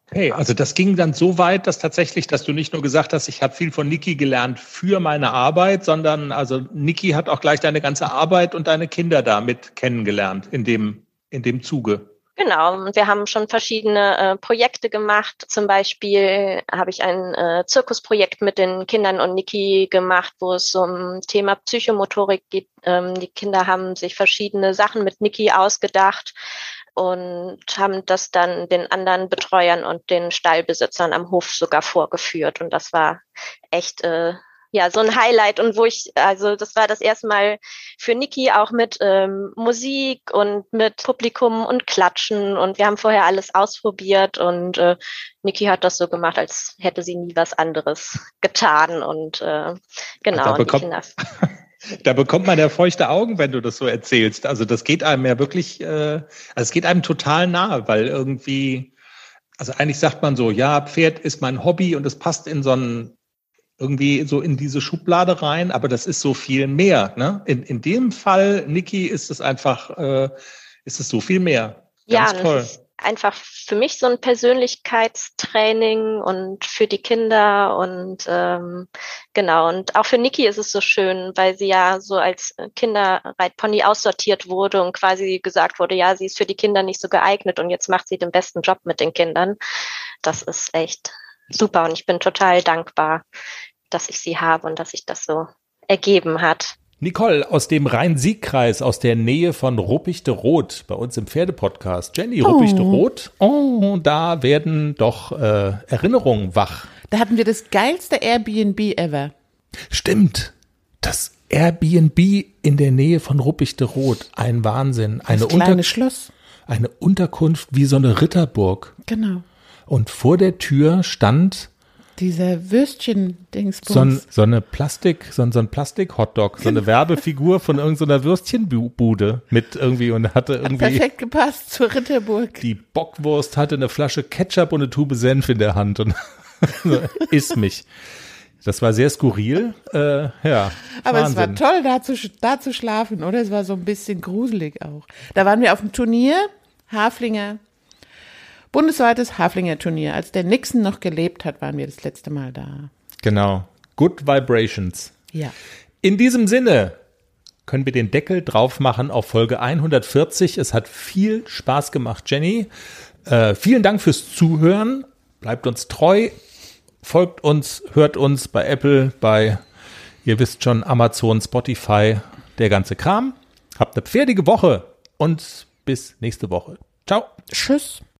Okay, also das ging dann so weit, dass tatsächlich, dass du nicht nur gesagt hast, ich habe viel von Niki gelernt für meine Arbeit, sondern also Niki hat auch gleich deine ganze Arbeit und deine Kinder damit kennengelernt in dem in dem Zuge? Genau, und wir haben schon verschiedene äh, Projekte gemacht. Zum Beispiel habe ich ein äh, Zirkusprojekt mit den Kindern und Niki gemacht, wo es um Thema Psychomotorik geht. Ähm, die Kinder haben sich verschiedene Sachen mit Niki ausgedacht und haben das dann den anderen Betreuern und den Stallbesitzern am Hof sogar vorgeführt. Und das war echt äh, ja, so ein Highlight und wo ich, also das war das erste Mal für Niki auch mit ähm, Musik und mit Publikum und Klatschen und wir haben vorher alles ausprobiert und äh, Niki hat das so gemacht, als hätte sie nie was anderes getan und äh, genau. Da bekommt, da bekommt man ja feuchte Augen, wenn du das so erzählst. Also das geht einem ja wirklich, äh, also es geht einem total nahe, weil irgendwie, also eigentlich sagt man so, ja, Pferd ist mein Hobby und es passt in so ein irgendwie so in diese Schublade rein, aber das ist so viel mehr. Ne? In, in dem Fall, Niki, ist es einfach, äh, ist es so viel mehr. Ganz ja, toll. Das ist einfach für mich so ein Persönlichkeitstraining und für die Kinder und ähm, genau und auch für Niki ist es so schön, weil sie ja so als Kinderreitpony aussortiert wurde und quasi gesagt wurde, ja, sie ist für die Kinder nicht so geeignet und jetzt macht sie den besten Job mit den Kindern. Das ist echt super und ich bin total dankbar, dass ich sie habe und dass sich das so ergeben hat. Nicole aus dem Rhein-Sieg-Kreis, aus der Nähe von Ruppichte-Rot, bei uns im Pferdepodcast. Jenny, oh. Ruppichte-Rot, oh, da werden doch äh, Erinnerungen wach. Da hatten wir das geilste Airbnb ever. Stimmt. Das Airbnb in der Nähe von Ruppichte-Rot. Ein Wahnsinn. Eine das kleine Unter Schloss. Eine Unterkunft wie so eine Ritterburg. Genau. Und vor der Tür stand dieser Würstchen-Dingsbums. So, ein, so eine Plastik, so ein, so ein Plastik-Hotdog, so eine Werbefigur von irgendeiner Würstchenbude mit irgendwie und hatte irgendwie. Hat perfekt gepasst zur Ritterburg. Die Bockwurst hatte eine Flasche Ketchup und eine Tube Senf in der Hand und isst mich. Das war sehr skurril. Äh, ja. Aber Wahnsinn. es war toll, da zu, da zu schlafen, oder? Es war so ein bisschen gruselig auch. Da waren wir auf dem Turnier, Haflinger Bundesweites Haflinger-Turnier. Als der Nixon noch gelebt hat, waren wir das letzte Mal da. Genau. Good Vibrations. Ja. In diesem Sinne können wir den Deckel drauf machen auf Folge 140. Es hat viel Spaß gemacht, Jenny. Äh, vielen Dank fürs Zuhören. Bleibt uns treu. Folgt uns, hört uns bei Apple, bei, ihr wisst schon, Amazon, Spotify, der ganze Kram. Habt eine pferdige Woche und bis nächste Woche. Ciao. Tschüss.